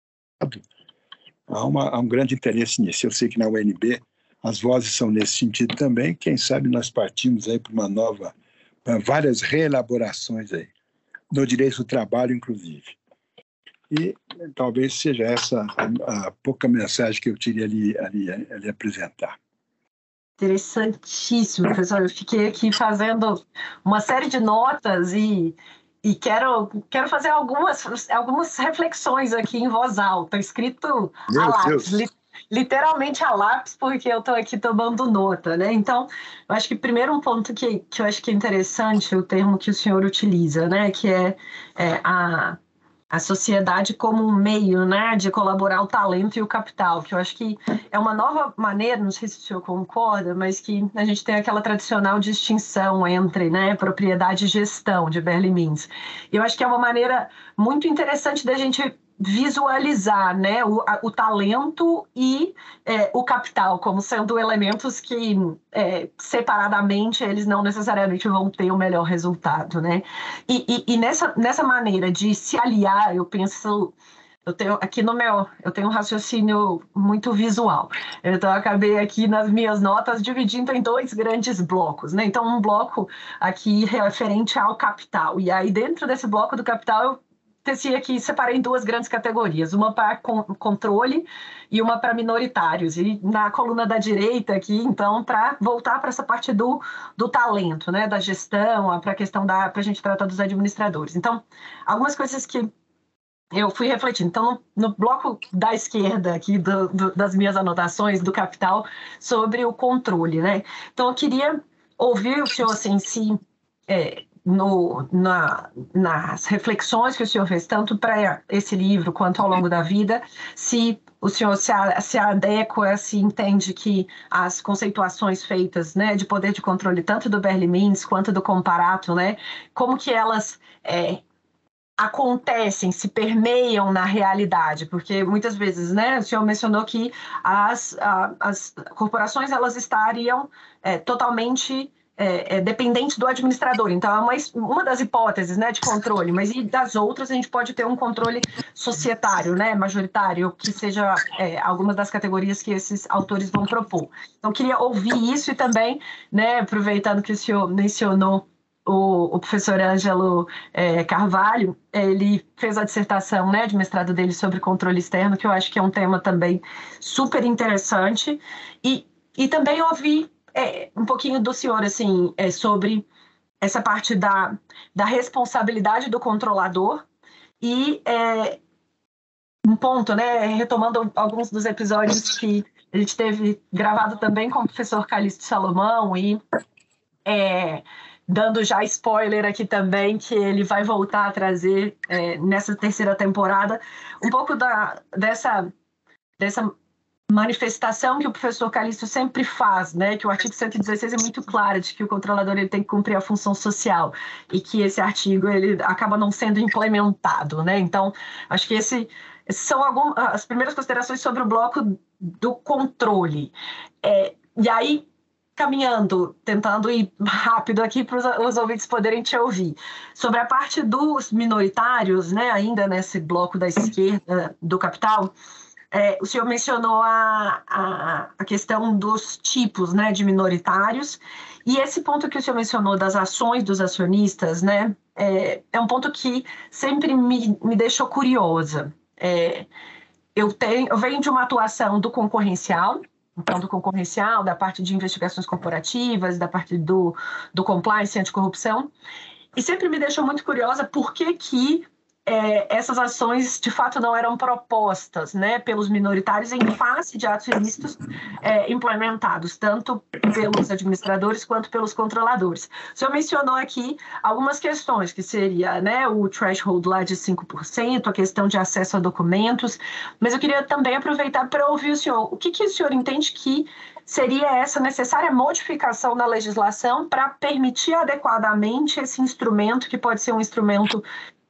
Há, uma, há um grande interesse nisso. Eu sei que na UNB as vozes são nesse sentido também. Quem sabe nós partimos aí para uma nova, para várias reelaborações aí, no direito do trabalho, inclusive. E talvez seja essa a, a pouca mensagem que eu queria ali, ali, ali apresentar. Interessantíssimo, professor. Eu fiquei aqui fazendo uma série de notas e, e quero, quero fazer algumas, algumas reflexões aqui em voz alta, escrito Meu a lápis, li, literalmente a lápis, porque eu estou aqui tomando nota, né? Então, eu acho que primeiro um ponto que, que eu acho que é interessante, o termo que o senhor utiliza, né? Que é, é a a sociedade como um meio né, de colaborar o talento e o capital, que eu acho que é uma nova maneira, não sei se o senhor concorda, mas que a gente tem aquela tradicional distinção entre né, propriedade e gestão de Berlimins. Eu acho que é uma maneira muito interessante da gente visualizar né, o, a, o talento e é, o capital como sendo elementos que é, separadamente eles não necessariamente vão ter o melhor resultado, né? E, e, e, nessa, nessa maneira de se aliar, eu penso eu tenho aqui no meu, eu tenho um raciocínio muito visual. Então eu acabei aqui nas minhas notas dividindo em dois grandes blocos, né? Então um bloco aqui referente ao capital. E aí dentro desse bloco do capital eu teci aqui, separei em duas grandes categorias, uma para controle e uma para minoritários. E na coluna da direita aqui, então, para voltar para essa parte do, do talento, né, da gestão, para a questão da para a gente tratar dos administradores. Então, algumas coisas que eu fui refletindo. Então, no, no bloco da esquerda aqui do, do, das minhas anotações do Capital sobre o controle, né? Então, eu queria ouvir o senhor assim, se é, no, na, nas reflexões que o senhor fez, tanto para esse livro quanto ao longo da vida, se o senhor se, se adequa, se entende que as conceituações feitas né, de poder de controle, tanto do Berlimins quanto do Comparato, né, como que elas é, acontecem, se permeiam na realidade, porque muitas vezes, né, o senhor mencionou que as, a, as corporações elas estariam é, totalmente é, é, dependente do administrador. Então, é uma, uma das hipóteses né, de controle, mas e das outras a gente pode ter um controle societário, né, majoritário, que seja é, algumas das categorias que esses autores vão propor. Então, queria ouvir isso e também, né, aproveitando que o senhor mencionou o, o, professor Ângelo é, Carvalho, ele fez a dissertação né, de mestrado dele sobre controle externo, que eu acho que é um tema também super interessante. E, e também ouvi é, um pouquinho do senhor, assim, é, sobre essa parte da, da responsabilidade do controlador e é, um ponto, né, retomando alguns dos episódios que a gente teve gravado também com o professor Calixto Salomão e é, dando já spoiler aqui também que ele vai voltar a trazer é, nessa terceira temporada um pouco da, dessa, dessa manifestação que o professor Calixto sempre faz, né, que o artigo 116 é muito claro de que o controlador ele tem que cumprir a função social e que esse artigo ele acaba não sendo implementado, né? Então, acho que esse são algumas as primeiras considerações sobre o bloco do controle. É, e aí, caminhando, tentando ir rápido aqui para os ouvintes poderem te ouvir. Sobre a parte dos minoritários, né, ainda nesse bloco da esquerda do capital, é, o senhor mencionou a, a, a, questão dos tipos né, de minoritários, e esse ponto que o senhor mencionou das ações dos acionistas, né, é, é um ponto que sempre me, me deixou curiosa. É, eu, tenho, eu venho de uma atuação do concorrencial, então, do concorrencial, da parte de investigações corporativas, da parte do, do compliance anticorrupção, e sempre me deixou muito curiosa por que, que é, essas ações de fato não eram propostas né, pelos minoritários em face de atos ilícitos é, implementados, tanto pelos administradores quanto pelos controladores. O senhor mencionou aqui algumas questões, que seria né, o threshold lá de 5%, a questão de acesso a documentos, mas eu queria também aproveitar para ouvir o senhor. O que, que o senhor entende que seria essa necessária modificação na legislação para permitir adequadamente esse instrumento, que pode ser um instrumento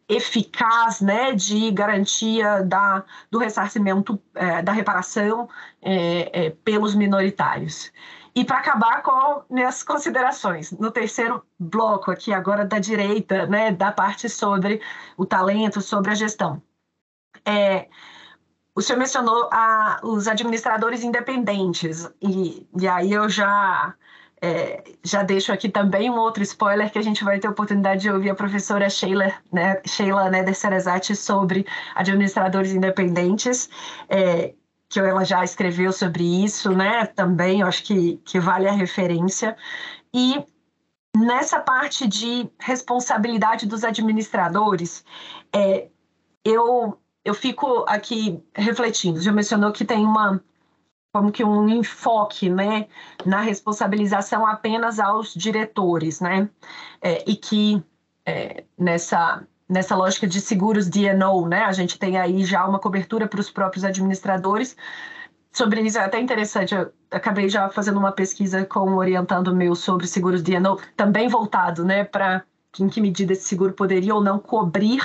eficaz né, de garantia da, do ressarcimento, é, da reparação é, é, pelos minoritários. E para acabar com minhas considerações, no terceiro bloco aqui agora da direita, né, da parte sobre o talento, sobre a gestão. É, o senhor mencionou a, os administradores independentes, e, e aí eu já é, já deixo aqui também um outro spoiler que a gente vai ter a oportunidade de ouvir a professora Sheila, né, Sheila Neder Serezati sobre administradores independentes, é, que ela já escreveu sobre isso, né? Também eu acho que, que vale a referência. E nessa parte de responsabilidade dos administradores, é, eu, eu fico aqui refletindo. Já mencionou que tem uma como que um enfoque né, na responsabilização apenas aos diretores, né? É, e que é, nessa, nessa lógica de seguros D&O, né? A gente tem aí já uma cobertura para os próprios administradores. Sobre isso é até interessante, eu acabei já fazendo uma pesquisa com orientando meu sobre seguros D&O, também voltado, né, para em que medida esse seguro poderia ou não cobrir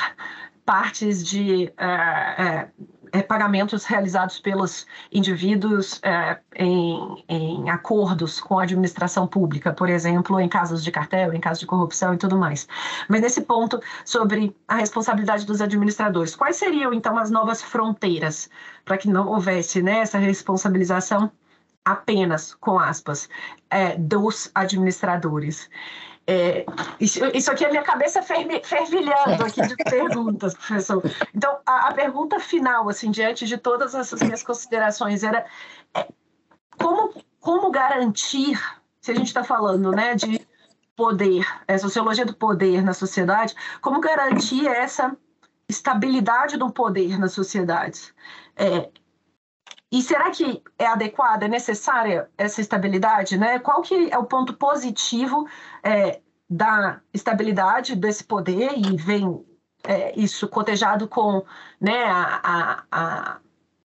partes de uh, uh, é, pagamentos realizados pelos indivíduos é, em, em, acordos com a administração pública, por exemplo, em casos de cartel, em casos de corrupção e tudo mais. Mas nesse ponto sobre a responsabilidade dos administradores, quais seriam então as novas fronteiras para que não houvesse né, essa responsabilização apenas, com aspas, é, dos administradores? É, isso, isso, aqui é minha cabeça fervilhando aqui de perguntas, professor. Então, a, a, pergunta final, assim, diante de todas essas minhas considerações, era é, como, como garantir, se a gente está falando né, de poder, é, sociologia do poder na sociedade, como garantir essa estabilidade do poder nas sociedades? É, e será que é adequada, é necessária essa estabilidade? Né? Qual que é o ponto positivo é, da estabilidade desse poder e vem é, isso cotejado com né, a, a,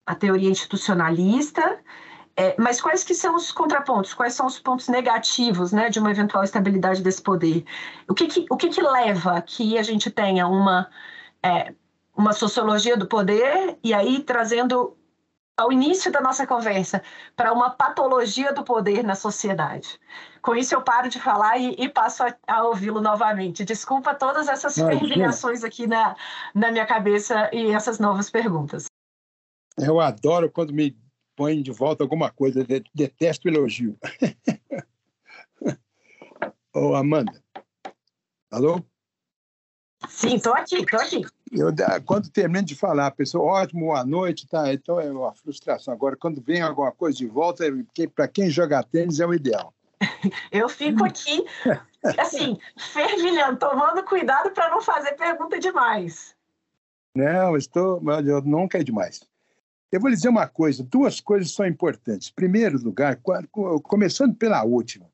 a, teoria institucionalista, é, mas quais que são os contrapontos? Quais são os pontos negativos né, de uma eventual estabilidade desse poder? O que, que o que, que leva que a gente tenha uma, é, uma sociologia do poder e aí trazendo ao início da nossa conversa, para uma patologia do poder na sociedade. Com isso, eu paro de falar e, e passo a, a ouvi-lo novamente. Desculpa todas essas fervilhações aqui na, na minha cabeça e essas novas perguntas. Eu adoro quando me põem de volta alguma coisa, detesto elogio. Ô, Amanda. Alô? Sim, estou aqui, estou aqui. Eu, quando termino de falar, a pessoa, ótimo, boa noite, tá? Então é uma frustração. Agora, quando vem alguma coisa de volta, é para quem joga tênis é o ideal. Eu fico aqui, assim, fervilhando, tomando cuidado para não fazer pergunta demais. Não, estou, eu nunca é demais. Eu vou lhe dizer uma coisa: duas coisas são importantes. Em primeiro lugar, começando pela última,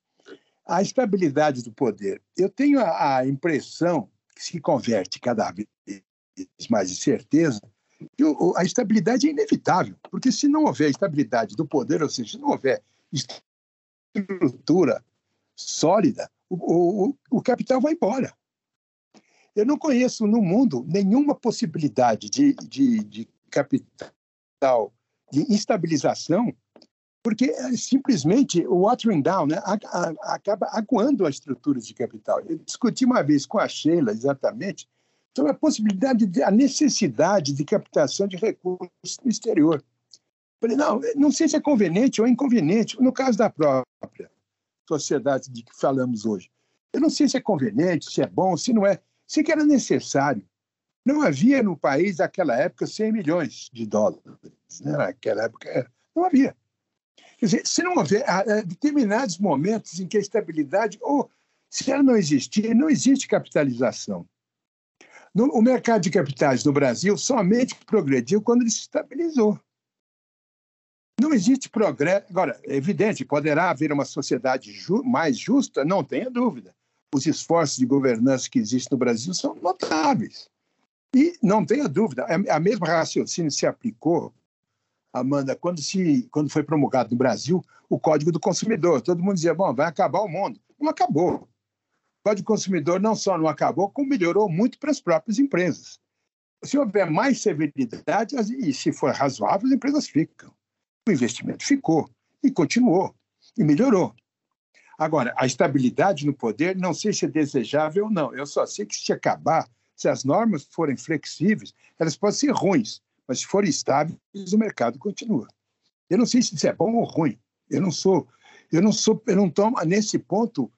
a estabilidade do poder. Eu tenho a impressão que se converte cada vez mais de certeza, que a estabilidade é inevitável, porque se não houver estabilidade do poder, ou seja, se não houver estrutura sólida, o, o, o capital vai embora. Eu não conheço no mundo nenhuma possibilidade de, de, de capital, de instabilização, porque é, simplesmente o watering down né, acaba aguando as estruturas de capital. Eu discuti uma vez com a Sheila, exatamente, sobre a possibilidade, de, a necessidade de captação de recursos no exterior. Falei, não, não sei se é conveniente ou inconveniente, no caso da própria sociedade de que falamos hoje. Eu não sei se é conveniente, se é bom, se não é. Sei que era necessário. Não havia no país, naquela época, 100 milhões de dólares. Né? Naquela época, não havia. Quer dizer, se não houver há determinados momentos em que a estabilidade, ou se ela não existir, não existe capitalização. No, o mercado de capitais no Brasil somente progrediu quando ele se estabilizou. Não existe progresso. Agora, é evidente, poderá haver uma sociedade ju mais justa? Não tenha dúvida. Os esforços de governança que existem no Brasil são notáveis. E não tenha dúvida, é, a mesma raciocínio se aplicou, Amanda, quando, se, quando foi promulgado no Brasil o Código do Consumidor. Todo mundo dizia, bom, vai acabar o mundo. Não acabou. Código Consumidor não só não acabou, como melhorou muito para as próprias empresas. Se houver mais severidade, e se for razoável, as empresas ficam. O investimento ficou e continuou e melhorou. Agora, a estabilidade no poder, não sei se é desejável ou não. Eu só sei que se acabar, se as normas forem flexíveis, elas podem ser ruins, mas se forem estáveis, o mercado continua. Eu não sei se isso é bom ou ruim. Eu não sou, eu não sou, eu não tomo nesse ponto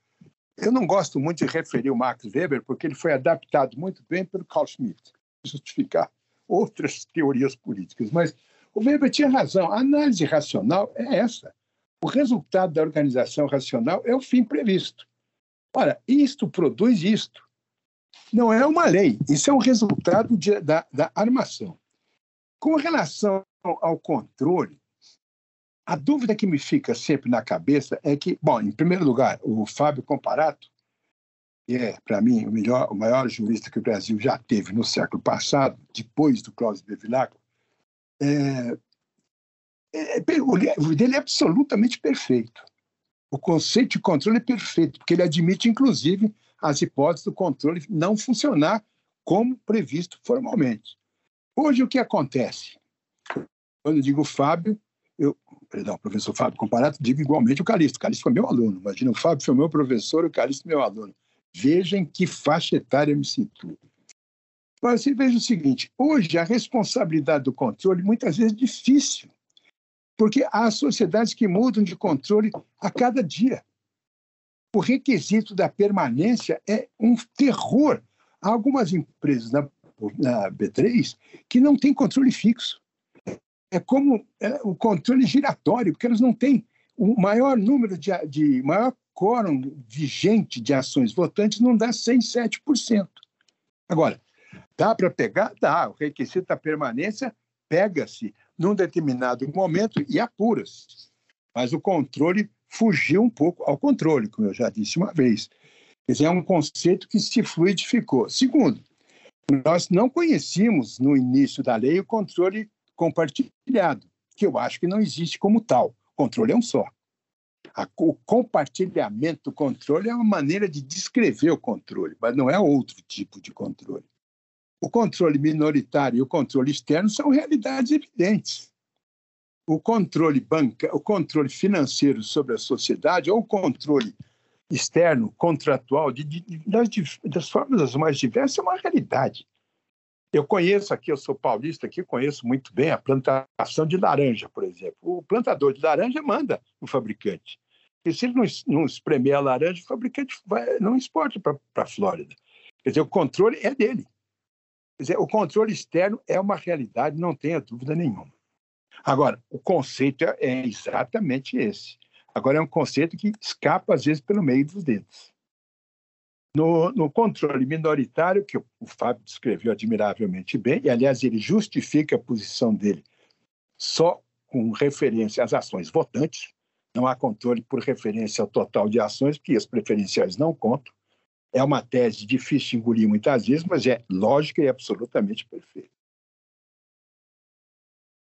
eu não gosto muito de referir o Max Weber, porque ele foi adaptado muito bem pelo Carl Schmitt, justificar outras teorias políticas. Mas o Weber tinha razão. A análise racional é essa. O resultado da organização racional é o fim previsto. Ora, isto produz isto. Não é uma lei, isso é um resultado de, da, da armação. Com relação ao controle, a dúvida que me fica sempre na cabeça é que, bom, em primeiro lugar, o Fábio Comparato que é, para mim, o, melhor, o maior jurista que o Brasil já teve no século passado, depois do Cláudio Bevilacqua, é, é, é, o livro dele é absolutamente perfeito. O conceito de controle é perfeito, porque ele admite, inclusive, as hipóteses do controle não funcionar como previsto formalmente. Hoje, o que acontece? Quando eu digo Fábio, eu, perdão, professor Fábio Comparato, digo igualmente o Calixto. O Calixto foi meu aluno. Imagina, o Fábio foi meu professor, o Calixto meu aluno. Vejam que faixa etária eu me sinto. Mas você veja o seguinte: hoje a responsabilidade do controle muitas vezes é difícil, porque há sociedades que mudam de controle a cada dia. O requisito da permanência é um terror. Há algumas empresas na, na B3 que não têm controle fixo. É como é, o controle giratório, porque elas não têm o maior número de, de maior quórum vigente de ações votantes não dá 107%. Agora, dá para pegar? Dá. O requisito da permanência pega-se num determinado momento e apura-se. Mas o controle fugiu um pouco ao controle, como eu já disse uma vez. Dizer, é um conceito que se fluidificou. Segundo, nós não conhecíamos no início da lei o controle compartilhado, que eu acho que não existe como tal. O controle é um só o compartilhamento do controle é uma maneira de descrever o controle, mas não é outro tipo de controle. O controle minoritário e o controle externo são realidades evidentes. O controle banca, o controle financeiro sobre a sociedade ou o controle externo, contratual, de, de, das, das formas mais diversas, é uma realidade. Eu conheço aqui, eu sou paulista aqui, conheço muito bem a plantação de laranja, por exemplo. O plantador de laranja manda o fabricante. E se ele não, não espremer a laranja, o fabricante vai, não exporta para a Flórida. Quer dizer, o controle é dele. Quer dizer, o controle externo é uma realidade, não tenha dúvida nenhuma. Agora, o conceito é, é exatamente esse. Agora, é um conceito que escapa, às vezes, pelo meio dos dedos. No, no, controle minoritário, que o, Fábio descreveu admiravelmente bem, e, aliás, ele justifica a posição dele só com referência às ações votantes, não há controle por referência ao total de ações, porque as preferenciais não contam. É uma tese difícil de engolir muitas vezes, mas é lógica e absolutamente perfeita.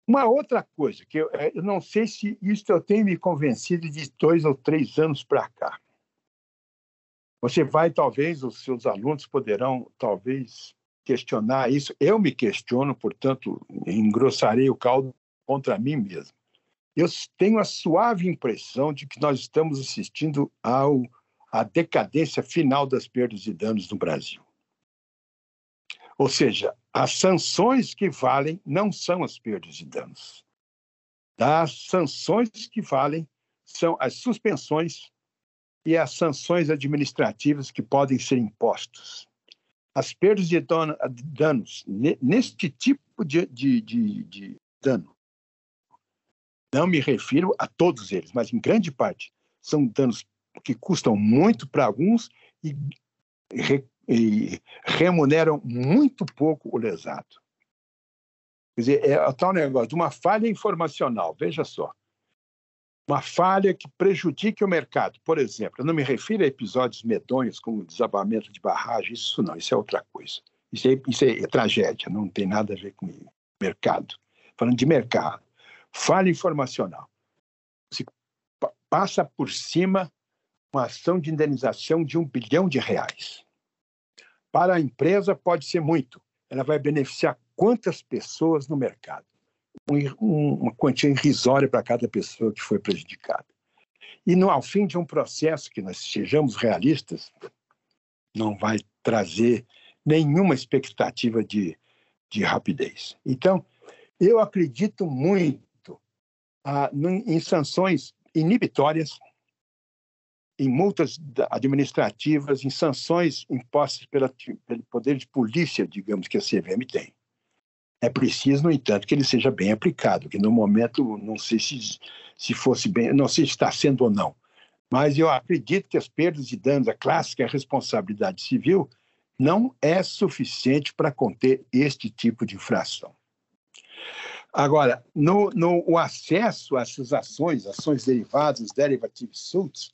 Uma outra coisa, que eu, é, eu não sei se isso eu tenho me convencido de dois ou três anos para cá. Você vai, talvez, os seus alunos poderão, talvez, questionar isso. Eu me questiono, portanto, engrossarei o caldo contra mim mesmo eu tenho a suave impressão de que nós estamos assistindo ao à decadência final das perdas e danos no Brasil. Ou seja, as sanções que valem não são as perdas e danos. As sanções que valem são as suspensões e as sanções administrativas que podem ser impostas. As perdas e danos, neste tipo de, de, de, de dano, não me refiro a todos eles, mas em grande parte são danos que custam muito para alguns e, re, e, remuneram muito pouco o lesado. Quer dizer, é o tal negócio de uma falha informacional, veja só. Uma falha que prejudique o mercado. Por exemplo, eu não me refiro a episódios medonhos como desabamento de barragem, isso não, isso é outra coisa. Isso é, isso é tragédia, não tem nada a ver com mercado. Falando de mercado falha informacional. Se passa por cima uma ação de indenização de um bilhão de reais. Para a empresa pode ser muito. Ela vai beneficiar quantas pessoas no mercado? Um, uma quantia irrisória para cada pessoa que foi prejudicada. E no, ao fim de um processo que nós sejamos realistas, não vai trazer nenhuma expectativa de, de rapidez. Então, eu acredito muito ah, em sanções inibitórias, em multas administrativas, em sanções impostas pela, pelo poder de polícia, digamos, que a CVM tem. É preciso, no entanto, que ele seja bem aplicado, que no momento, não sei se, se fosse bem, não sei se está sendo ou não, mas eu acredito que as perdas e danos, a clássica responsabilidade civil, não é suficiente para conter este tipo de infração. Agora, no, no o acesso a essas ações, ações derivadas, derivative suits,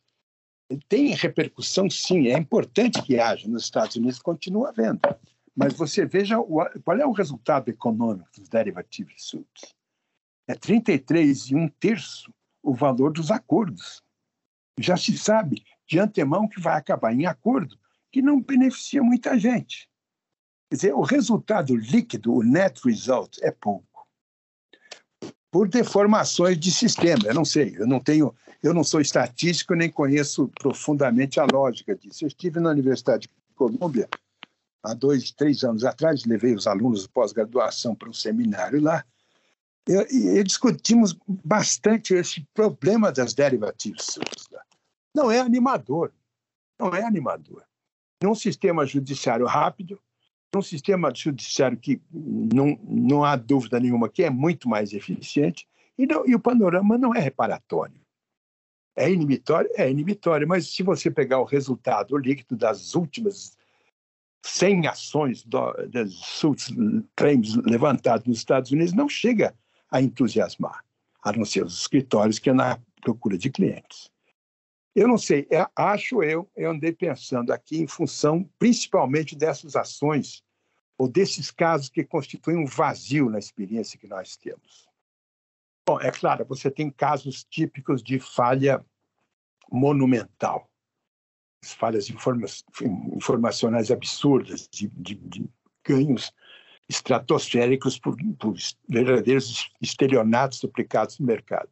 tem repercussão, sim, é importante que haja. Nos Estados Unidos continua havendo. Mas você veja o, qual é o resultado econômico dos derivative suits. É 33 e um terço o valor dos acordos. Já se sabe de antemão que vai acabar em acordo que não beneficia muita gente. Quer dizer, o resultado líquido, o net result, é pouco. Por deformações de sistema, eu não sei, eu não tenho, eu não sou estatístico nem conheço profundamente a lógica disso. Eu estive na Universidade de Colômbia há dois, três anos atrás, levei os alunos de pós-graduação para um seminário lá, e, e, discutimos bastante esse problema das derivativas. Não é animador, não é animador. Num sistema judiciário rápido, um sistema judiciário que não, não há dúvida nenhuma que é muito mais eficiente, e, não, e o panorama não é reparatório. É inibitório? É inibitório, mas se você pegar o resultado líquido das últimas 100 ações das claims levantados nos Estados Unidos, não chega a entusiasmar, a não ser os escritórios que é na procura de clientes. Eu não sei, é, acho eu, eu andei pensando aqui em função principalmente dessas ações ou desses casos que constituem um vazio na experiência que nós temos. Bom, é claro, você tem casos típicos de falha monumental, falhas informa informacionais absurdas, de, de, de, ganhos estratosféricos por, por verdadeiros estelionatos duplicados no mercado.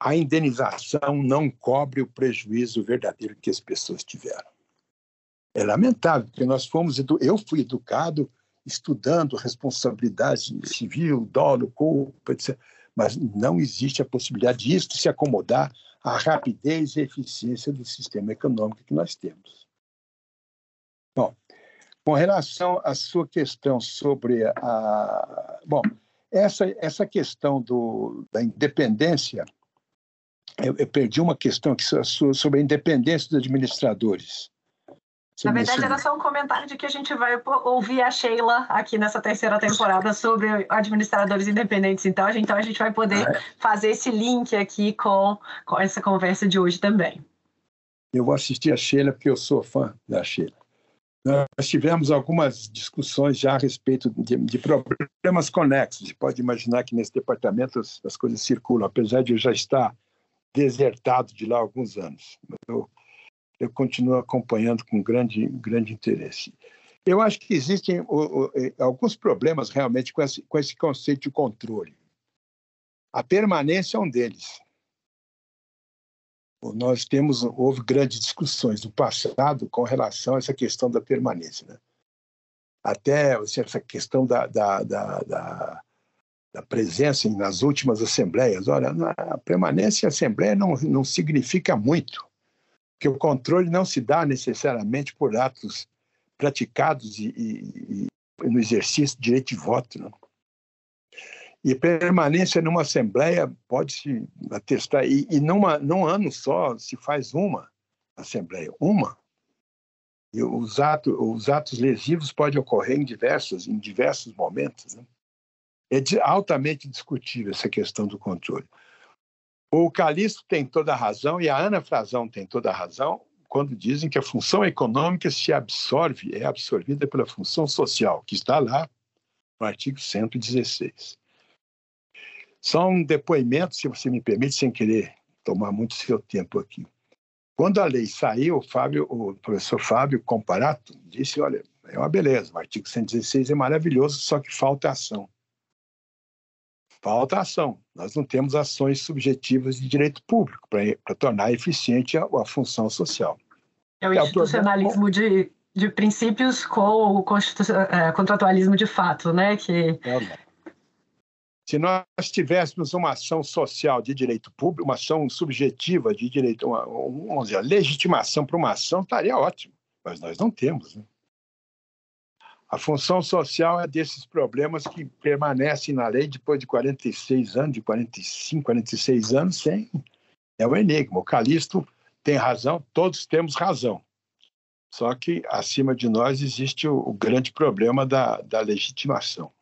A indenização não cobre o prejuízo verdadeiro que as pessoas tiveram é lamentável, porque nós fomos, eu fui educado estudando responsabilidade civil, dolo, culpa, etc. Mas não existe a possibilidade disso se acomodar à rapidez e eficiência do sistema econômico que nós temos. Bom, com relação à sua questão sobre a. Bom, essa, essa questão do, da independência, eu, eu perdi uma questão aqui sobre a independência dos administradores. Na verdade, era só um comentário de que a gente vai ouvir a Sheila aqui nessa terceira temporada sobre administradores independentes. Então, a gente, então a gente vai poder ah, é. fazer esse link aqui com, com essa conversa de hoje também. Eu vou assistir a Sheila porque eu sou fã da Sheila. Nós tivemos algumas discussões já a respeito de, de problemas conexos. Você pode imaginar que nesse departamento as, as, coisas circulam, apesar de eu já estar desertado de lá há alguns anos. Eu, eu continuo acompanhando com grande, grande interesse. Eu acho que existem o, alguns problemas realmente com esse, com esse conceito de controle. A permanência é um deles. Nós temos, houve grandes discussões no passado com relação a essa questão da permanência. Né? Até essa questão da, da, da, da, da presença nas últimas assembleias. Olha, a permanência em assembleia não, não significa muito que o controle não se dá necessariamente por atos praticados e, e, e no exercício do direito de voto. Não? E permanência numa assembleia pode-se atestar, e, e numa, num ano só se faz uma assembleia, uma. E os, atos, os atos lesivos podem ocorrer em diversos, em diversos momentos. Né? É altamente discutível essa questão do controle. O Calixto tem toda a razão e a Ana Frazão tem toda a razão quando dizem que a função econômica se absorve, é absorvida pela função social, que está lá no artigo 116. Só um depoimento, se você me permite, sem querer tomar muito seu tempo aqui. Quando a lei saiu, o, Fábio, o professor Fábio Comparato disse, olha, é uma beleza, o artigo 116 é maravilhoso, só que falta ação. Falta ação. Nós não temos ações subjetivas de direito público para tornar eficiente a, a, função social. É o é institucionalismo de, de princípios com o é, contratualismo de fato, né? Que... É, se nós tivéssemos uma ação social de direito público, uma ação subjetiva de direito, uma, uma, uma legitimação para uma ação, estaria ótimo. Mas nós não temos. Né? A função social é desses problemas que permanecem na lei depois de 46 anos, de 45, 46 anos, sem. É um enigma. O Calixto tem razão, todos temos razão. Só que acima de nós existe o, o grande problema da, da legitimação.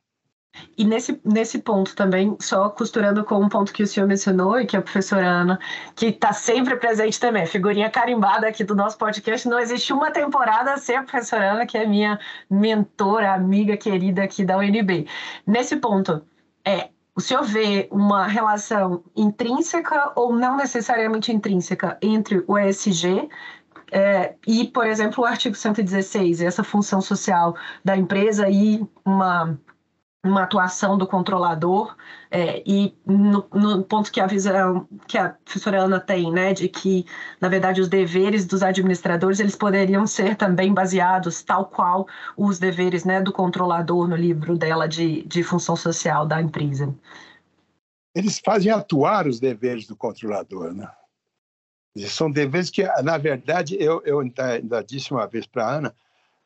E nesse, nesse ponto também, só costurando com um ponto que o senhor mencionou e que a professora Ana, que está sempre presente também, figurinha carimbada aqui do nosso podcast, não existe uma temporada sem a professora Ana, que é minha mentora, amiga querida aqui da UNB. Nesse ponto, é, o senhor vê uma relação intrínseca ou não necessariamente intrínseca entre o ESG é, e, por exemplo, o artigo 116, essa função social da empresa e uma uma atuação do controlador é, e no, no, ponto que a visão que a professora Ana tem, né, de que na verdade os deveres dos administradores eles poderiam ser também baseados tal qual os deveres, né, do controlador no livro dela de, de função social da empresa. Eles fazem atuar os deveres do controlador, né? São deveres que, na verdade, eu, eu ainda disse uma vez para a Ana,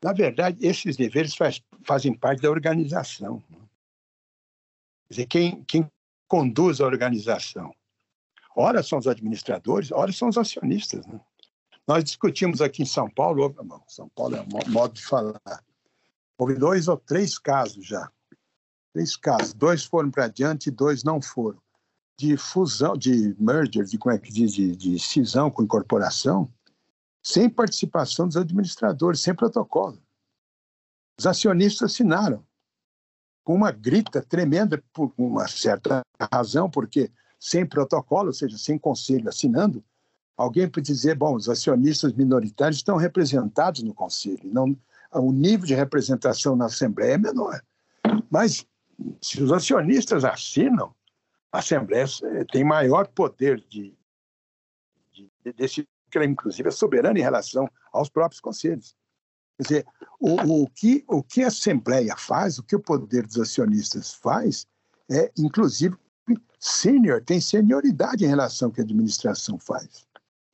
na verdade, esses deveres faz, fazem parte da organização. Né? Dizer, quem, quem conduz a organização. Ora são os administradores, ora são os acionistas. Né? Nós discutimos aqui em São Paulo, São Paulo é um modo de falar, houve dois ou três casos já. Três casos, dois foram para adiante e dois não foram. De fusão, de merger, de como é que diz, de, de cisão com incorporação, sem participação dos administradores, sem protocolo. Os acionistas assinaram com uma grita tremenda por uma certa razão, porque sem protocolo, ou seja, sem conselho assinando, alguém pode dizer, bom, os acionistas minoritários estão representados no conselho, não, o nível de representação na Assembleia é menor. Mas se os acionistas assinam, a Assembleia tem maior poder de, de, de inclusive é soberana em relação aos próprios conselhos. Quer dizer, o, o, que, o que a Assembleia faz, o que o poder dos acionistas faz, é, inclusive, sênior, tem senioridade em relação ao que a administração faz.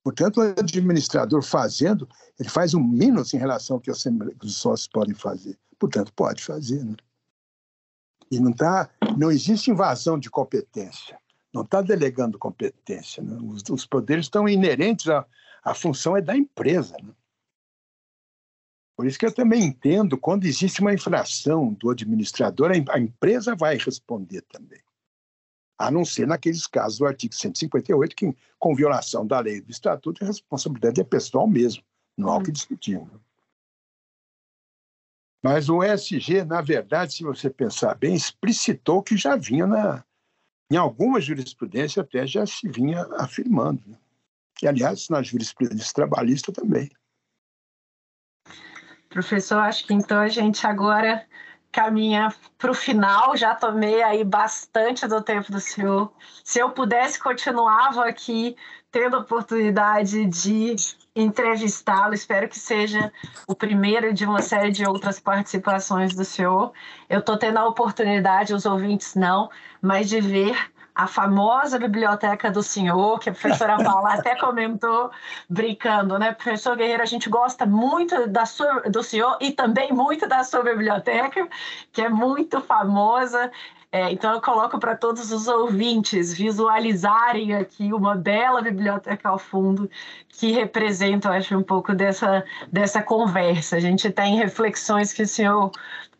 Portanto, o administrador fazendo, ele faz um menos em relação ao que os sócios podem fazer. Portanto, pode fazer. Né? E não, tá, não existe invasão de competência. Não está delegando competência. Né? Os, os, poderes estão inerentes à, à função é da empresa. Né? Por isso que eu também entendo, quando existe uma infração do administrador, a empresa vai responder também. A não ser naqueles casos do artigo 158, que, com violação da lei do estatuto, a responsabilidade é pessoal mesmo, não há o que uhum. discutir. Né? Mas o ESG, na verdade, se você pensar bem, explicitou que já vinha na, em alguma jurisprudência até já se vinha afirmando. Né? E, aliás, na jurisprudência trabalhista também. Professor, acho que então a gente agora caminha para o final. Já tomei aí bastante do tempo do senhor. Se eu pudesse, continuava aqui tendo a oportunidade de entrevistá-lo. Espero que seja o primeiro de uma série de outras participações do senhor. Eu estou tendo a oportunidade, os ouvintes não, mas de ver a famosa biblioteca do senhor, que a professora Paula até comentou, brincando, né? Professor Guerreiro, a gente gosta muito da sua, do senhor e também muito da sua biblioteca, que é muito famosa. É, então, eu coloco para todos os ouvintes visualizarem aqui uma bela biblioteca ao fundo que representa, eu acho, um pouco dessa, dessa conversa. A gente tem reflexões que o senhor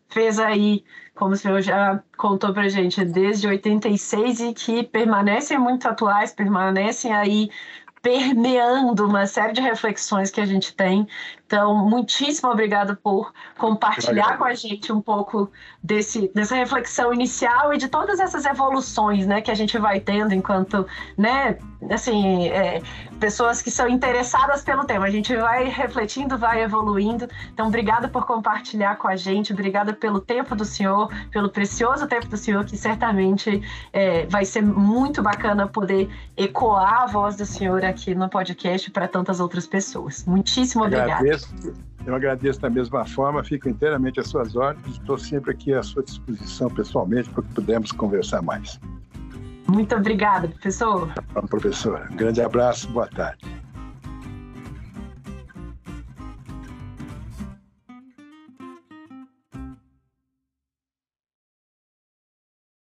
fez aí como o senhor já contou para gente, desde 86 e que permanecem muito atuais, permanecem aí permeando uma série de reflexões que a gente tem. Então, muitíssimo obrigada por compartilhar com a gente um pouco desse, dessa reflexão inicial e de todas essas evoluções né, que a gente vai tendo enquanto, né, assim, é, pessoas que são interessadas pelo tema. A gente vai refletindo, vai evoluindo. Então, obrigada por compartilhar com a gente, obrigada pelo tempo do senhor, pelo precioso tempo do senhor, que certamente é, vai ser muito bacana poder ecoar a voz do senhor aqui no podcast para tantas outras pessoas. Muitíssimo obrigada agradeço. Eu agradeço da mesma forma, fico inteiramente às suas ordens, estou sempre aqui à sua disposição pessoalmente para que pudermos conversar mais. Muito obrigada, professor. Professora, um grande abraço, boa tarde.